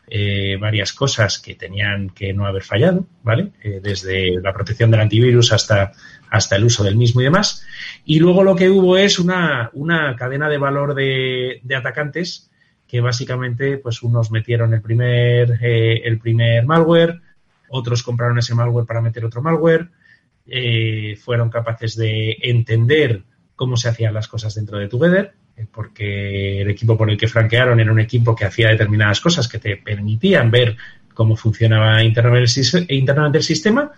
eh, varias cosas que tenían que no haber fallado, ¿vale? Eh, desde la protección del antivirus hasta, hasta el uso del mismo y demás. Y luego lo que hubo es una, una cadena de valor de, atacantes que básicamente, pues unos metieron el primer, el primer malware, otros compraron ese malware para meter otro malware, eh, fueron capaces de entender cómo se hacían las cosas dentro de Together, eh, porque el equipo por el que franquearon era un equipo que hacía determinadas cosas que te permitían ver cómo funcionaba internamente el sistema.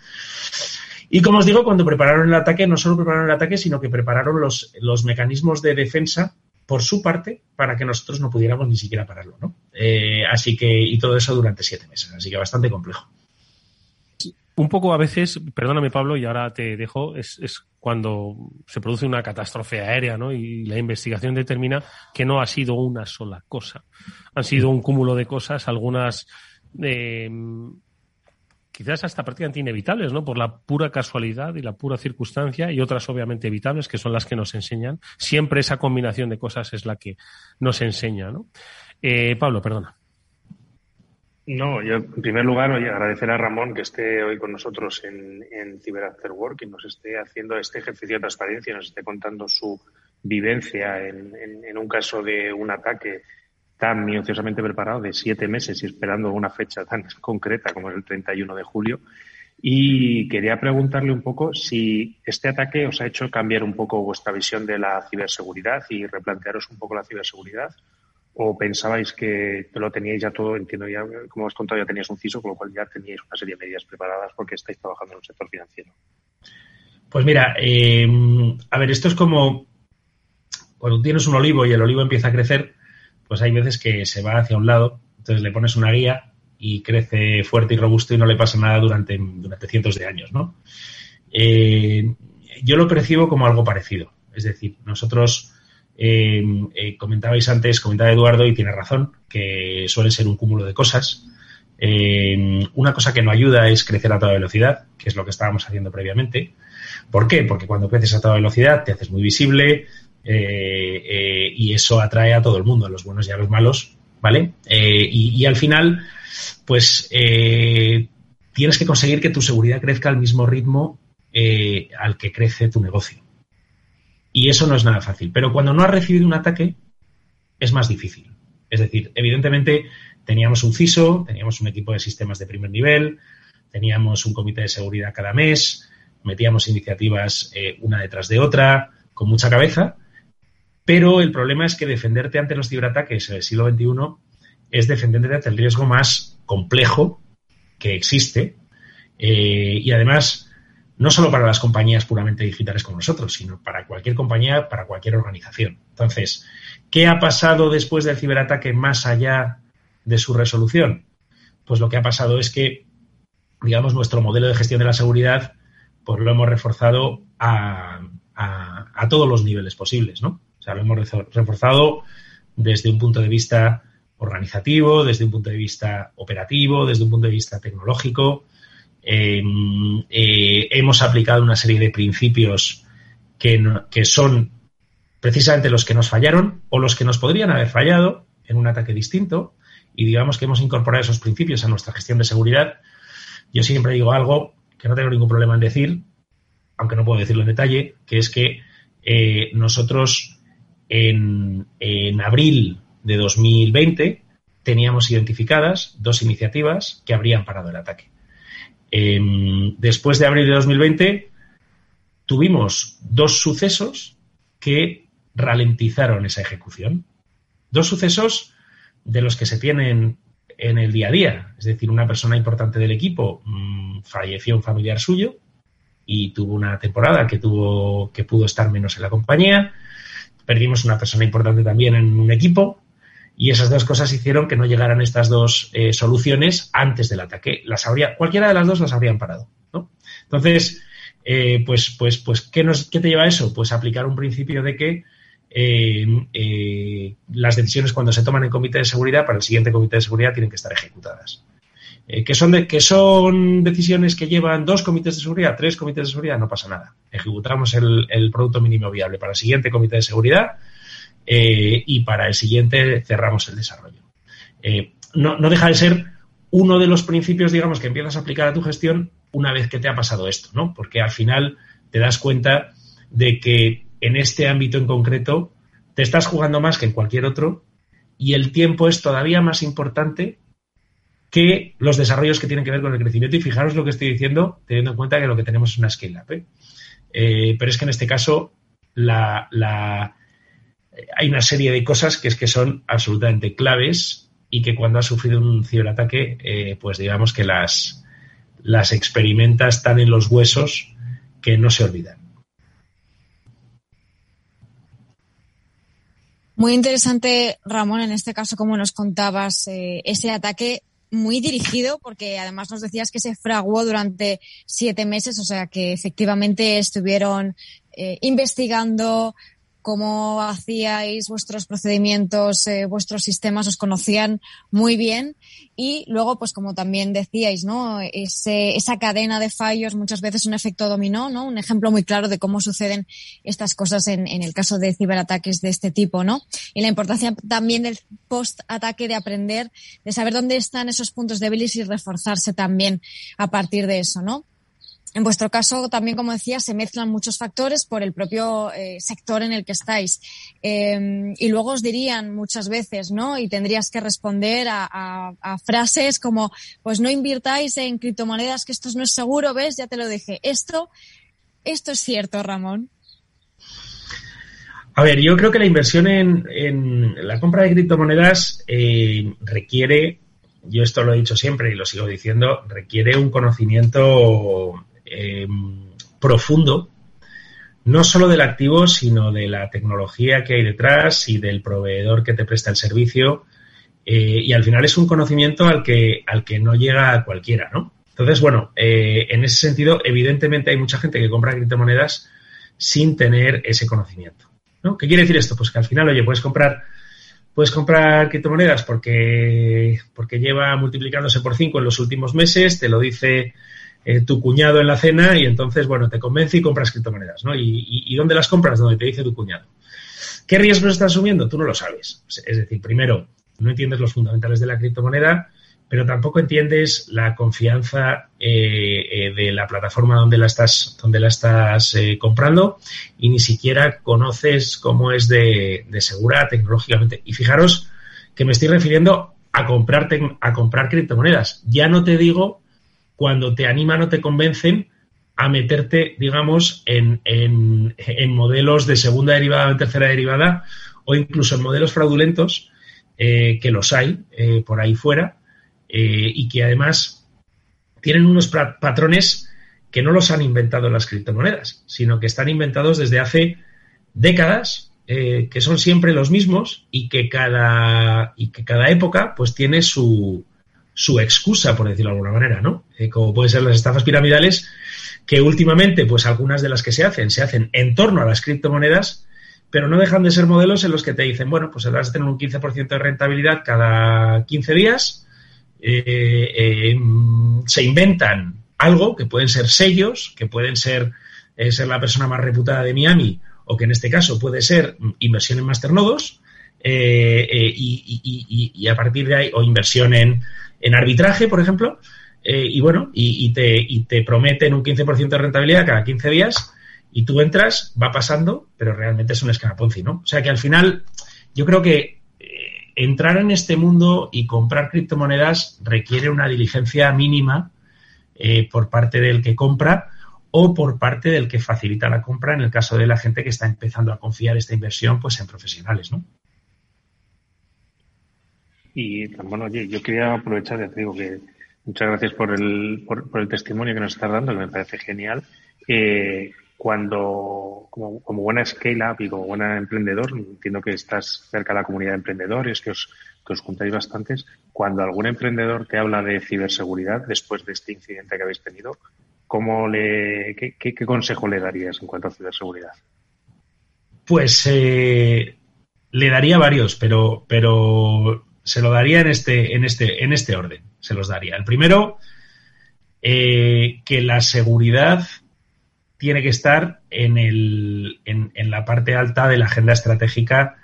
Y como os digo, cuando prepararon el ataque, no solo prepararon el ataque, sino que prepararon los, los mecanismos de defensa por su parte para que nosotros no pudiéramos ni siquiera pararlo, ¿no? Eh, así que, y todo eso durante siete meses, así que bastante complejo un poco a veces, perdóname Pablo, y ahora te dejo, es, es, cuando se produce una catástrofe aérea, ¿no? Y la investigación determina que no ha sido una sola cosa. Han sido un cúmulo de cosas, algunas eh, quizás hasta prácticamente inevitables, ¿no? Por la pura casualidad y la pura circunstancia, y otras obviamente evitables, que son las que nos enseñan. Siempre esa combinación de cosas es la que nos enseña, ¿no? Eh, Pablo, perdona. No, yo en primer lugar oye, agradecer a Ramón que esté hoy con nosotros en, en Cyber Work y nos esté haciendo este ejercicio de transparencia, nos esté contando su vivencia en, en, un caso de un ataque tan minuciosamente preparado de siete meses y esperando una fecha tan concreta como es el 31 de julio. Y quería preguntarle un poco si este ataque os ha hecho cambiar un poco vuestra visión de la ciberseguridad y replantearos un poco la ciberseguridad o pensabais que lo teníais ya todo, entiendo ya, como has contado, ya teníais un CISO, con lo cual ya teníais una serie de medidas preparadas porque estáis trabajando en el sector financiero? Pues mira, eh, a ver, esto es como cuando tienes un olivo y el olivo empieza a crecer, pues hay veces que se va hacia un lado, entonces le pones una guía y crece fuerte y robusto y no le pasa nada durante, durante cientos de años, ¿no? Eh, yo lo percibo como algo parecido. Es decir, nosotros eh, eh, comentabais antes, comentaba Eduardo y tiene razón, que suele ser un cúmulo de cosas. Eh, una cosa que no ayuda es crecer a toda velocidad, que es lo que estábamos haciendo previamente. ¿Por qué? Porque cuando creces a toda velocidad te haces muy visible y eso atrae a todo el mundo, a los buenos y a los malos, ¿vale? Y, y, al final, pues tienes que conseguir que tu seguridad crezca al mismo ritmo al que crece tu negocio. Y eso no es nada fácil. Pero cuando no has recibido un ataque, es más difícil. Es decir, evidentemente teníamos un CISO, teníamos un equipo de sistemas de primer nivel, teníamos un comité de seguridad cada mes, metíamos iniciativas eh, una detrás de otra, con mucha cabeza, pero el problema es que defenderte ante los ciberataques del siglo XXI es defenderte ante el riesgo más complejo que existe eh, y además no solo para las compañías puramente digitales como nosotros, sino para cualquier compañía, para cualquier organización. Entonces, ¿qué ha pasado después del ciberataque más allá de su resolución? Pues lo que ha pasado es que, digamos, nuestro modelo de gestión de la seguridad, pues lo hemos reforzado a, todos los niveles posibles, ¿no? O sea, lo hemos reforzado desde un punto de vista organizativo, desde un punto de vista operativo, desde un punto de vista tecnológico, Em, eh, hemos aplicado una serie de principios que, son precisamente los que nos fallaron o los que nos podrían haber fallado en un ataque distinto y digamos que hemos incorporado esos principios a nuestra gestión de seguridad. Yo siempre digo algo que no tengo ningún problema en decir, aunque no puedo decirlo en detalle, que es que eh, nosotros en abril de 2020 teníamos identificadas dos iniciativas que habrían parado el ataque. Em, después de abril de 2020 tuvimos dos sucesos que ralentizaron esa ejecución. Dos sucesos de los que se tienen en el día a día. Es decir, una persona importante del equipo mm, falleció un familiar suyo y tuvo una temporada que tuvo que pudo estar menos en la compañía. Perdimos una persona importante también en un equipo y esas dos cosas hicieron que no llegaran estas dos eh, soluciones antes del ataque. Las habría, cualquiera de las dos las habrían parado. ¿no? Entonces, eh, pues, pues, pues, ¿qué, nos, ¿qué te lleva a eso? Pues aplicar un principio de que eh, las decisiones cuando se toman en comité de seguridad para el siguiente comité de seguridad tienen que estar ejecutadas. Que, son que son decisiones que llevan dos comités de seguridad, tres comités de seguridad, no pasa nada. Ejecutamos el, producto mínimo viable para el siguiente comité de seguridad eh, y para el siguiente cerramos el desarrollo. Eh, no, deja de ser uno de los principios, digamos, que empiezas a aplicar a tu gestión una vez que te ha pasado esto, ¿no? Porque al final te das cuenta de que en este ámbito en concreto te estás jugando más que en cualquier otro y el tiempo es todavía más importante que los desarrollos que tienen que ver con el crecimiento. Y fijaros lo que estoy diciendo, teniendo en cuenta que lo que tenemos es una scale-up. ¿eh? Pero es que en este caso la, hay una serie de cosas que es que son absolutamente claves y que cuando ha sufrido un ciberataque, eh, pues digamos que las, las experimenta, están en los huesos que no se olvidan. Muy interesante, Ramón, en este caso, como nos contabas, ese ataque muy dirigido porque además nos decías que se fraguó durante siete meses, o sea que efectivamente estuvieron eh, investigando, cómo hacíais vuestros procedimientos, eh, vuestros sistemas, os conocían muy bien. Y luego, pues como también decíais, ¿no? Ese, esa cadena de fallos, muchas veces un efecto dominó, ¿no? Un ejemplo muy claro de cómo suceden estas cosas en, en el caso de ciberataques de este tipo, ¿no? Y la importancia también del post-ataque de aprender, de saber dónde están esos puntos débiles y reforzarse también a partir de eso, ¿no? En vuestro caso, también, como decía, se mezclan muchos factores por el propio eh, sector en el que estáis. Em, y luego os dirían muchas veces, ¿no? Y tendrías que responder a, frases como, pues no invirtáis en criptomonedas, que esto no es seguro, ¿ves? Ya te lo dije. Esto, esto es cierto, Ramón. A ver, yo creo que la inversión en, la compra de criptomonedas eh, requiere, yo esto lo he dicho siempre y lo sigo diciendo, requiere un conocimiento eh, profundo, no solo del activo, sino de la tecnología que hay detrás y del proveedor que te presta el servicio. Eh, y al final es un conocimiento al que, al que no llega cualquiera, ¿no? Entonces, bueno, eh, en ese sentido, evidentemente hay mucha gente que compra criptomonedas sin tener ese conocimiento. ¿no? ¿Qué quiere decir esto? Pues que al final, oye, puedes comprar, puedes comprar criptomonedas porque, porque lleva multiplicándose por 5 en los últimos meses, te lo dice eh, tu cuñado en la cena y entonces, bueno, te convence y compras criptomonedas, ¿no? ¿Y, dónde las compras? Donde te dice tu cuñado. ¿Qué riesgos estás asumiendo? Tú no lo sabes. Es decir, primero, no entiendes los fundamentales de la criptomoneda, pero tampoco entiendes la confianza eh, eh, de la plataforma donde la estás, donde la estás comprando y ni siquiera conoces cómo es de, de, segura tecnológicamente. Y fijaros que me estoy refiriendo a comprar, a comprar criptomonedas. Ya no te digo cuando te animan o te convencen a meterte, digamos, en, modelos de segunda derivada o tercera derivada o incluso en modelos fraudulentos, eh, que los hay eh, por ahí fuera eh, y que además tienen unos patrones que no los han inventado las criptomonedas, sino que están inventados desde hace décadas, que son siempre los mismos y que cada, y que cada época pues tiene su, su excusa, por decirlo de alguna manera, ¿no? Eh, como pueden ser las estafas piramidales, que últimamente, pues algunas de las que se hacen, se hacen en torno a las criptomonedas, pero no dejan de ser modelos en los que te dicen, bueno, pues vas a tener un 15% de rentabilidad cada 15 días, eh, eh, se inventan algo, que pueden ser sellos, que pueden ser, ser la persona más reputada de Miami, o que en este caso puede ser inversión en masternodos, y, y, a partir de ahí, o inversión en, en arbitraje, por ejemplo, eh, y bueno, y, te, prometen un 15% de rentabilidad cada 15 días y tú entras, va pasando, pero realmente es un esquema Ponzi, ¿no? O sea que al final yo creo que eh, entrar en este mundo y comprar criptomonedas requiere una diligencia mínima eh, por parte del que compra o por parte del que facilita la compra en el caso de la gente que está empezando a confiar esta inversión pues en profesionales, ¿no? Y bueno, oye, yo quería aprovechar, ya te digo que Muchas gracias por el, por, el testimonio que nos estás dando, que me parece genial. Eh, cuando, como, como, buena scale-up y como buena emprendedor, entiendo que estás cerca de la comunidad de emprendedores, que os, que os juntáis bastantes. Cuando algún emprendedor te habla de ciberseguridad después de este incidente que habéis tenido, ¿cómo le, qué, qué, consejo le darías en cuanto a ciberseguridad? Pues eh, le daría varios, pero, pero se lo daría en este, en este, en este orden. Se los daría. El primero, eh, que la seguridad tiene que estar en, el, en, la parte alta de la agenda estratégica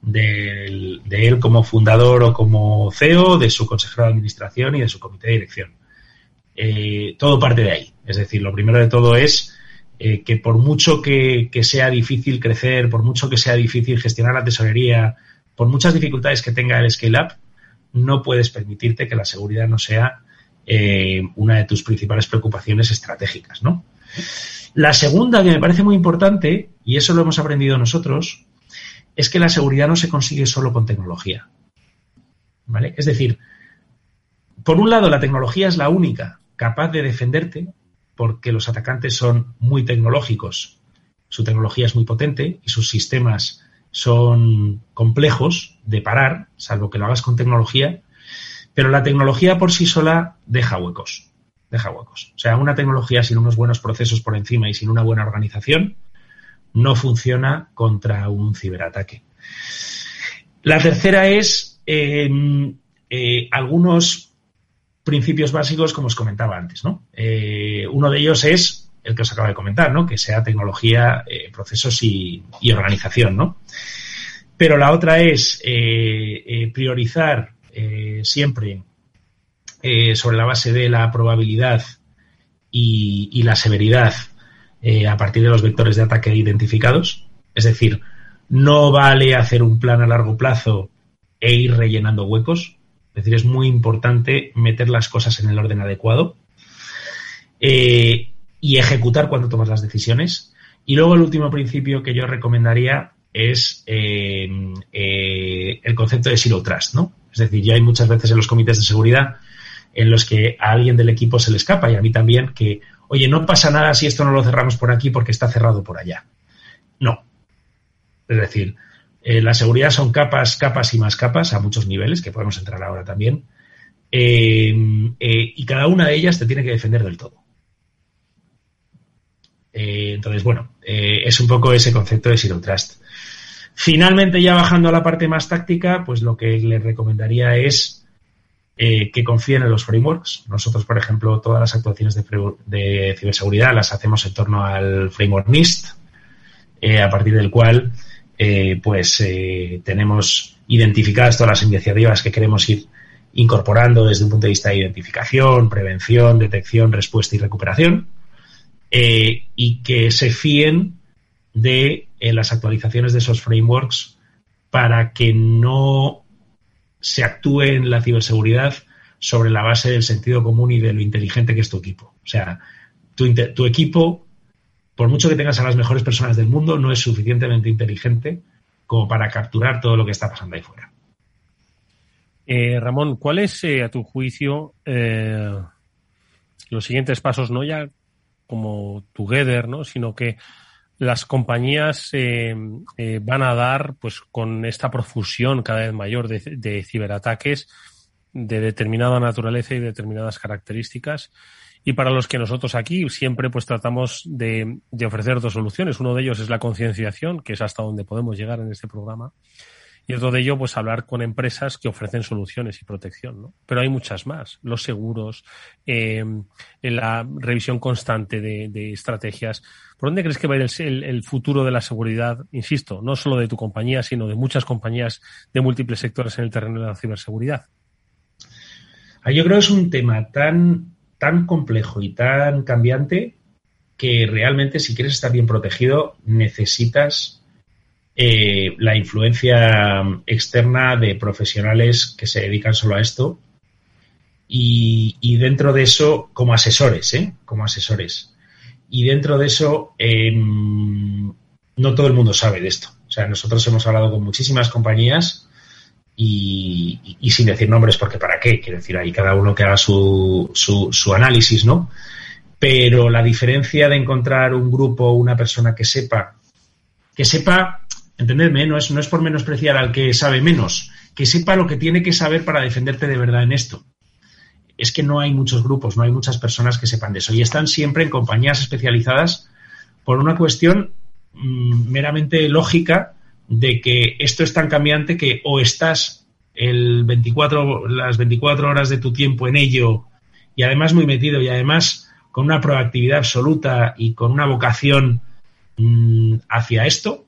de, él como fundador o como CEO, de su consejero de administración y de su comité de dirección. Eh, todo parte de ahí. Es decir, lo primero de todo es eh, que por mucho que, sea difícil crecer, por mucho que sea difícil gestionar la tesorería, por muchas dificultades que tenga el scale-up, no puedes permitirte que la seguridad no sea eh, una de tus principales preocupaciones estratégicas. La segunda, que me parece muy importante, y eso lo hemos aprendido nosotros, es que la seguridad no se consigue solo con tecnología. ¿Vale? Es decir, por un lado, la tecnología es la única capaz de defenderte, porque los atacantes son muy tecnológicos, su tecnología es muy potente y sus sistemas son complejos de parar, salvo que lo hagas con tecnología, pero la tecnología por sí sola deja huecos deja huecos. O sea, una tecnología sin unos buenos procesos por encima y sin una buena organización no funciona contra un ciberataque. La tercera es em, eh, algunos principios básicos, como os comentaba antes. ¿no? Eh, uno de ellos es el que os acabo de comentar, ¿no? que sea tecnología, eh, procesos y, organización. ¿no? Pero la otra es priorizar siempre eh, sobre la base de la probabilidad y, la severidad eh, a partir de los vectores de ataque identificados. Es decir, no vale hacer un plan a largo plazo e ir rellenando huecos. Es decir, es muy importante meter las cosas en el orden adecuado eh, y ejecutar cuando tomas las decisiones. Y luego el último principio que yo recomendaría es el concepto de zero trust, ¿no? Es decir, ya hay muchas veces en los comités de seguridad en los que a alguien del equipo se le escapa y a mí también que, oye, no pasa nada si esto no lo cerramos por aquí porque está cerrado por allá. No. Es decir, eh, la seguridad son capas, capas y más capas a muchos niveles, que podemos entrar ahora también, eh, eh, y cada una de ellas te tiene que defender del todo. Entonces, bueno, es un poco ese concepto de Zero Trust. Finalmente, ya bajando a la parte más táctica, pues lo que le recomendaría es eh, que confíen en los frameworks. Nosotros, por ejemplo, todas las actuaciones de, ciberseguridad las hacemos en torno al framework NIST, eh, a partir del cual eh, pues tenemos identificadas todas las iniciativas que queremos ir incorporando desde un punto de vista de identificación, prevención, detección, respuesta y recuperación, y que se fíen de las actualizaciones de esos frameworks para que no se actúe en la ciberseguridad sobre la base del sentido común y de lo inteligente que es tu equipo. O sea, tu, equipo, por mucho que tengas a las mejores personas del mundo, no es suficientemente inteligente como para capturar todo lo que está pasando ahí fuera. Eh, Ramón, ¿cuáles, eh, a tu juicio, eh, los siguientes pasos, no ya como Together, ¿no? sino que las compañías eh, eh, van a dar, pues con esta profusión cada vez mayor de, ciberataques de determinada naturaleza y determinadas características. Y para los que nosotros aquí siempre pues tratamos de, de ofrecer dos soluciones. Uno de ellos es la concienciación, que es hasta donde podemos llegar en este programa. Y otro de ello, pues hablar con empresas que ofrecen soluciones y protección, ¿no? Pero hay muchas más. Los seguros, eh, la revisión constante de, estrategias. ¿Por dónde crees que va a ir el, futuro de la seguridad? Insisto, no solo de tu compañía, sino de muchas compañías de múltiples sectores en el terreno de la ciberseguridad. Ah, yo creo que es un tema tan, tan complejo y tan cambiante que realmente si quieres estar bien protegido necesitas eh, la influencia externa de profesionales que se dedican solo a esto y, dentro de eso como asesores, ¿eh? Como asesores. Y dentro de eso em, no todo el mundo sabe de esto. O sea, nosotros hemos hablado con muchísimas compañías y, sin decir nombres, porque para qué, quiero decir, ahí cada uno que haga su, su, su análisis, ¿no? Pero la diferencia de encontrar un grupo, una persona que sepa, que sepa, entendedme, no es, no es por menospreciar al que sabe menos, que sepa lo que tiene que saber para defenderte de verdad en esto. Es que no hay muchos grupos, no hay muchas personas que sepan de eso. Y están siempre en compañías especializadas por una cuestión mm, meramente lógica de que esto es tan cambiante que o estás el 24, las 24 horas de tu tiempo en ello y además muy metido y además con una proactividad absoluta y con una vocación mm, hacia esto,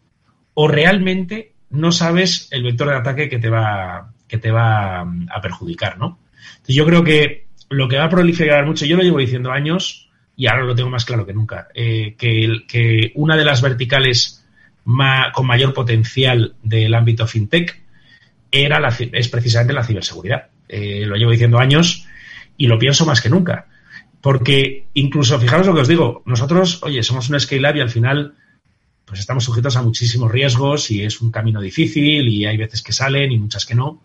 o realmente no sabes el vector de ataque que te va, que te va mm, a perjudicar, ¿no? Yo creo que lo que va a proliferar mucho, yo lo llevo diciendo años y ahora lo tengo más claro que nunca, eh, que, que una de las verticales con mayor potencial del ámbito fintech era la, es precisamente la ciberseguridad. Eh, lo llevo diciendo años y lo pienso más que nunca. Porque incluso, fijaros lo que os digo, nosotros, oye, somos un scale-up y al final pues estamos sujetos a muchísimos riesgos y es un camino difícil y hay veces que salen y muchas que no.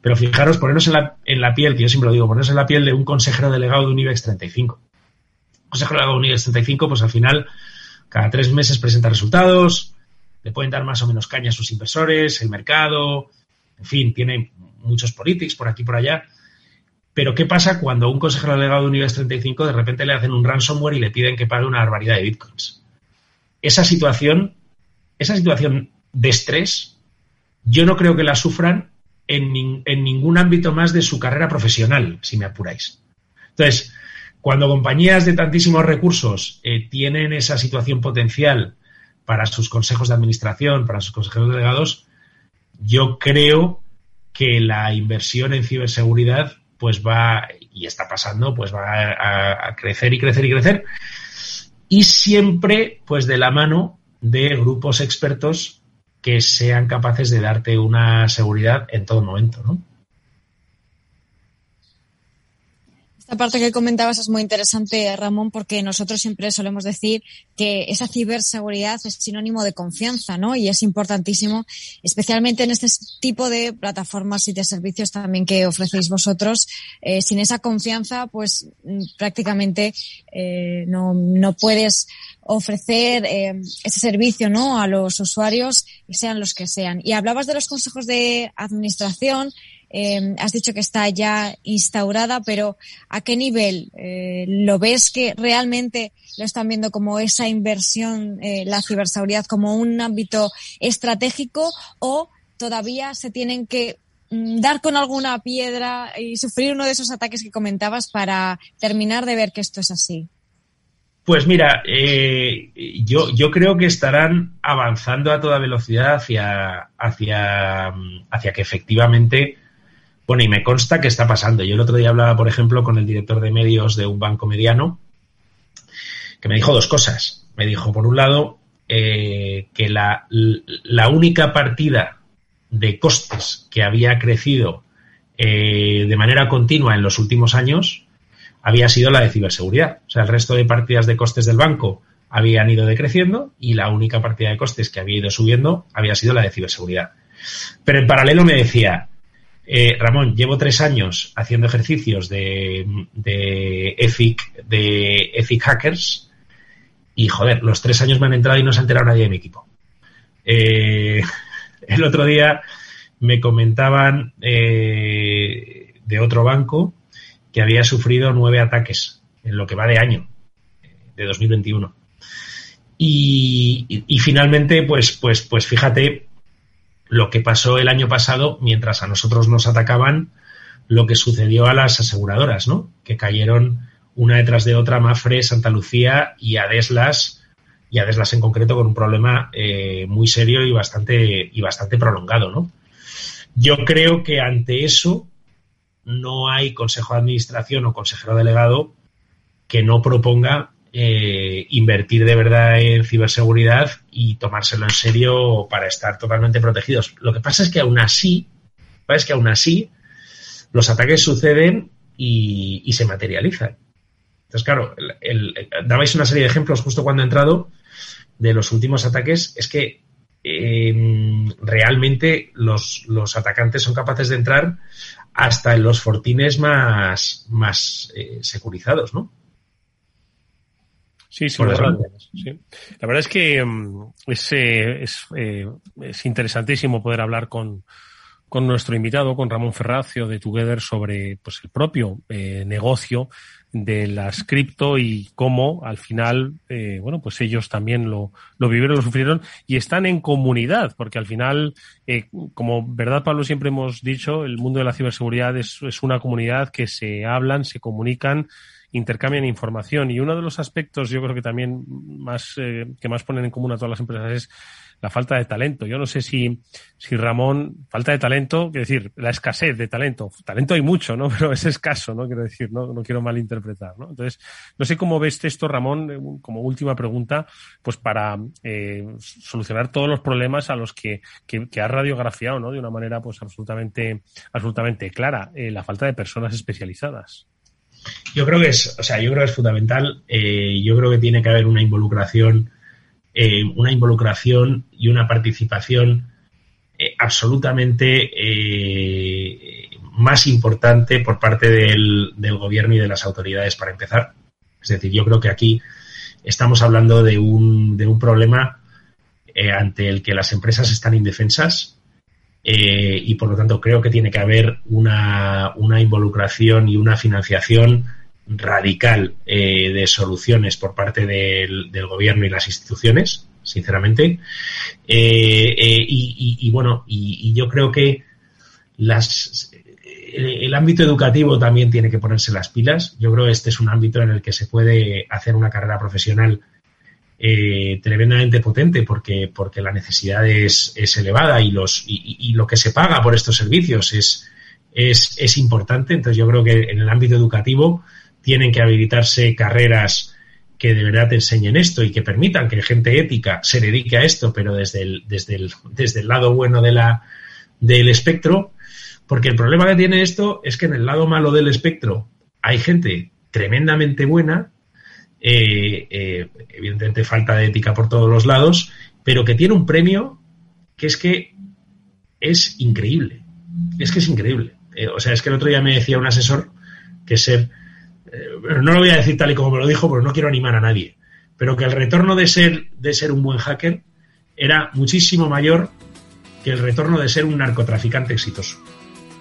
Pero fijaros, ponernos en la, en la piel, que yo siempre lo digo, ponernos en la piel de un consejero delegado de un IBEX 35. Un consejero delegado de un IBEX 35, pues al final, cada tres meses presenta resultados, le pueden dar más o menos caña a sus inversores, el mercado, en fin, tiene muchos politics por aquí y por allá. Pero ¿qué pasa cuando un consejero delegado de Universe 35 de repente le hacen un ransomware y le piden que pague una barbaridad de bitcoins? Esa situación, esa situación de estrés, yo no creo que la sufran en, ningún ámbito más de su carrera profesional, si me apuráis. Entonces, cuando compañías de tantísimos recursos eh, tienen esa situación potencial para sus consejos de administración, para sus consejeros delegados, yo creo que la inversión en ciberseguridad pues va, y está pasando, pues va a, crecer y crecer y crecer. Y siempre, pues de la mano de grupos expertos que sean capaces de darte una seguridad en todo momento, ¿no? Esta parte que comentabas es muy interesante, Ramón, porque nosotros siempre solemos decir que esa ciberseguridad es sinónimo de confianza, ¿no? Y es importantísimo, especialmente en este tipo de plataformas y de servicios también que ofrecéis vosotros. Eh, sin esa confianza, pues mm, prácticamente eh, no, no puedes ofrecer eh, ese servicio ¿no? a los usuarios, sean los que sean. Y hablabas de los consejos de administración eh, has dicho que está ya instaurada, pero ¿a qué nivel eh, lo ves que realmente lo están viendo como esa inversión, eh, la ciberseguridad, como un ámbito estratégico o todavía se tienen que mm, dar con alguna piedra y sufrir uno de esos ataques que comentabas para terminar de ver que esto es así? Pues mira, yo, yo creo que estarán avanzando a toda velocidad hacia, hacia, hacia que efectivamente bueno, y me consta que está pasando. Yo el otro día hablaba, por ejemplo, con el director de medios de un banco mediano, que me dijo dos cosas. Me dijo, por un lado, eh, que la, única partida de costes que había crecido eh, de manera continua en los últimos años había sido la de ciberseguridad. O sea, el resto de partidas de costes del banco habían ido decreciendo y la única partida de costes que había ido subiendo había sido la de ciberseguridad. Pero en paralelo me decía, eh, Ramón, llevo tres años haciendo ejercicios de, de EFIC, de Hackers, y joder, los tres años me han entrado y no se ha enterado nadie de mi equipo. Eh, el otro día me comentaban eh, de otro banco que había sufrido nueve ataques en lo que va de año, de 2021. Y, y, y finalmente, pues, pues, pues fíjate lo que pasó el año pasado mientras a nosotros nos atacaban lo que sucedió a las aseguradoras, ¿no? Que cayeron una detrás de otra, Mafre, Santa Lucía y Adeslas, y Adeslas en concreto con un problema eh, muy serio y bastante, y bastante prolongado, ¿no? Yo creo que ante eso no hay consejo de administración o consejero delegado que no proponga eh, invertir de verdad en ciberseguridad y tomárselo en serio para estar totalmente protegidos. Lo que pasa es que aún así, es que aún así los ataques suceden y, se materializan. Entonces, claro, dabais una serie de ejemplos justo cuando he entrado de los últimos ataques. Es que em, realmente los, los, atacantes son capaces de entrar hasta en los fortines más, más eh, securizados, ¿no? Sí, sí, La verdad es que mm, es, eh, es, eh, es, interesantísimo poder hablar con, con nuestro invitado, con Ramón Ferracio de Together, sobre pues, el propio eh, negocio de las cripto y cómo al final, eh, bueno, pues ellos también lo, lo vivieron, lo sufrieron y están en comunidad, porque al final, eh, como verdad Pablo siempre hemos dicho, el mundo de la ciberseguridad es, es una comunidad que se hablan, se comunican, intercambian información y uno de los aspectos yo creo que también más eh, que más ponen en común a todas las empresas es la falta de talento. Yo no sé si, si Ramón, falta de talento, quiero decir, la escasez de talento. Talento hay mucho, ¿no? Pero es escaso, ¿no? Quiero decir, no, no quiero malinterpretar, ¿no? Entonces, no sé cómo ves esto, Ramón, como última pregunta, pues para eh, solucionar todos los problemas a los que, que, que has radiografiado, ¿no? De una manera, pues absolutamente, absolutamente clara. Eh, la falta de personas especializadas. Yo creo que es, o sea, yo creo que es fundamental. Eh, yo creo que tiene que haber una involucración eh, una involucración y una participación eh, absolutamente eh, más importante por parte del, del, gobierno y de las autoridades para empezar. Es decir, yo creo que aquí estamos hablando de un, de un problema ante el que las empresas están indefensas y por lo tanto creo que tiene que haber una, una involucración y una financiación radical eh, de soluciones por parte del, gobierno y las instituciones, sinceramente. Eh, eh, y, bueno, y, y, yo creo que las, el, el, ámbito educativo también tiene que ponerse las pilas. Yo creo que este es un ámbito en el que se puede hacer una carrera profesional eh, tremendamente potente porque, porque la necesidad es, es elevada y, los, y, lo que se paga por estos servicios es, es, es importante. Entonces yo creo que en el ámbito educativo tienen que habilitarse carreras que de verdad enseñen esto y que permitan que gente ética se dedique a esto, pero desde el, desde el, desde el lado bueno de la, del espectro, porque el problema que tiene esto es que en el lado malo del espectro hay gente tremendamente buena, eh, eh, evidentemente falta de ética por todos los lados, pero que tiene un premio que es que es increíble, es que es increíble. Eh, o sea, es que el otro día me decía un asesor que ser no lo voy a decir tal y como me lo dijo porque no quiero animar a nadie, pero que el retorno de ser, de ser un buen hacker era muchísimo mayor que el retorno de ser un narcotraficante exitoso.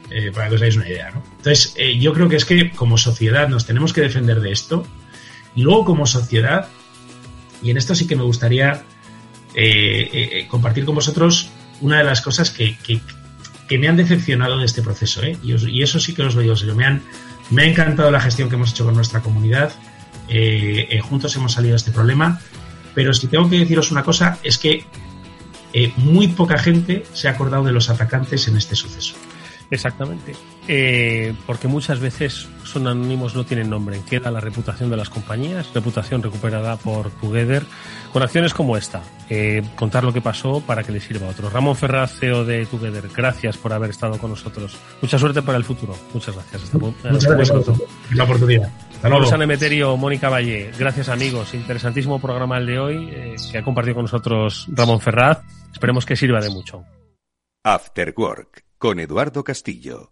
Eh, para que os hagáis una idea, ¿no? Entonces, eh, yo creo que es que como sociedad nos tenemos que defender de esto y luego como sociedad, y en esto sí que me gustaría eh, compartir con vosotros una de las cosas que, que, me han decepcionado de este proceso, y, eso sí que os lo digo, serio, me han, me ha encantado la gestión que hemos hecho con nuestra comunidad. Eh, eh, juntos hemos salido de este problema. Pero si tengo que deciros una cosa, es que eh, muy poca gente se ha acordado de los atacantes en este suceso. Exactamente. Eh, porque muchas veces son anónimos, no tienen nombre. Queda la reputación de las compañías, reputación recuperada por Together, con acciones como esta. Eh, contar lo que pasó para que le sirva a otros. Ramón Ferraz, CEO de Together, gracias por haber estado con nosotros. Mucha suerte para el futuro. Muchas gracias. Hasta, Muchas gracias por la oportunidad. Hasta luego. Emeterio, Mónica Valle, gracias amigos. Interesantísimo programa el de hoy eh, que ha compartido con nosotros Ramón Ferraz. Esperemos que sirva de mucho. After Work con Eduardo Castillo.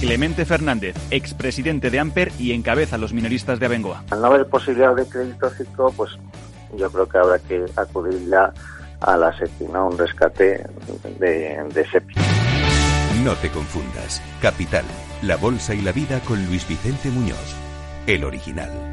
Clemente Fernández, expresidente de Amper y encabeza a los minoristas de Abengoa. Al no haber posibilidad de crédito ciclo, pues yo creo que habrá que acudir ya a la SEPI, ¿no? un rescate de, de SEPI. No te confundas. Capital, la bolsa y la vida con Luis Vicente Muñoz, el original.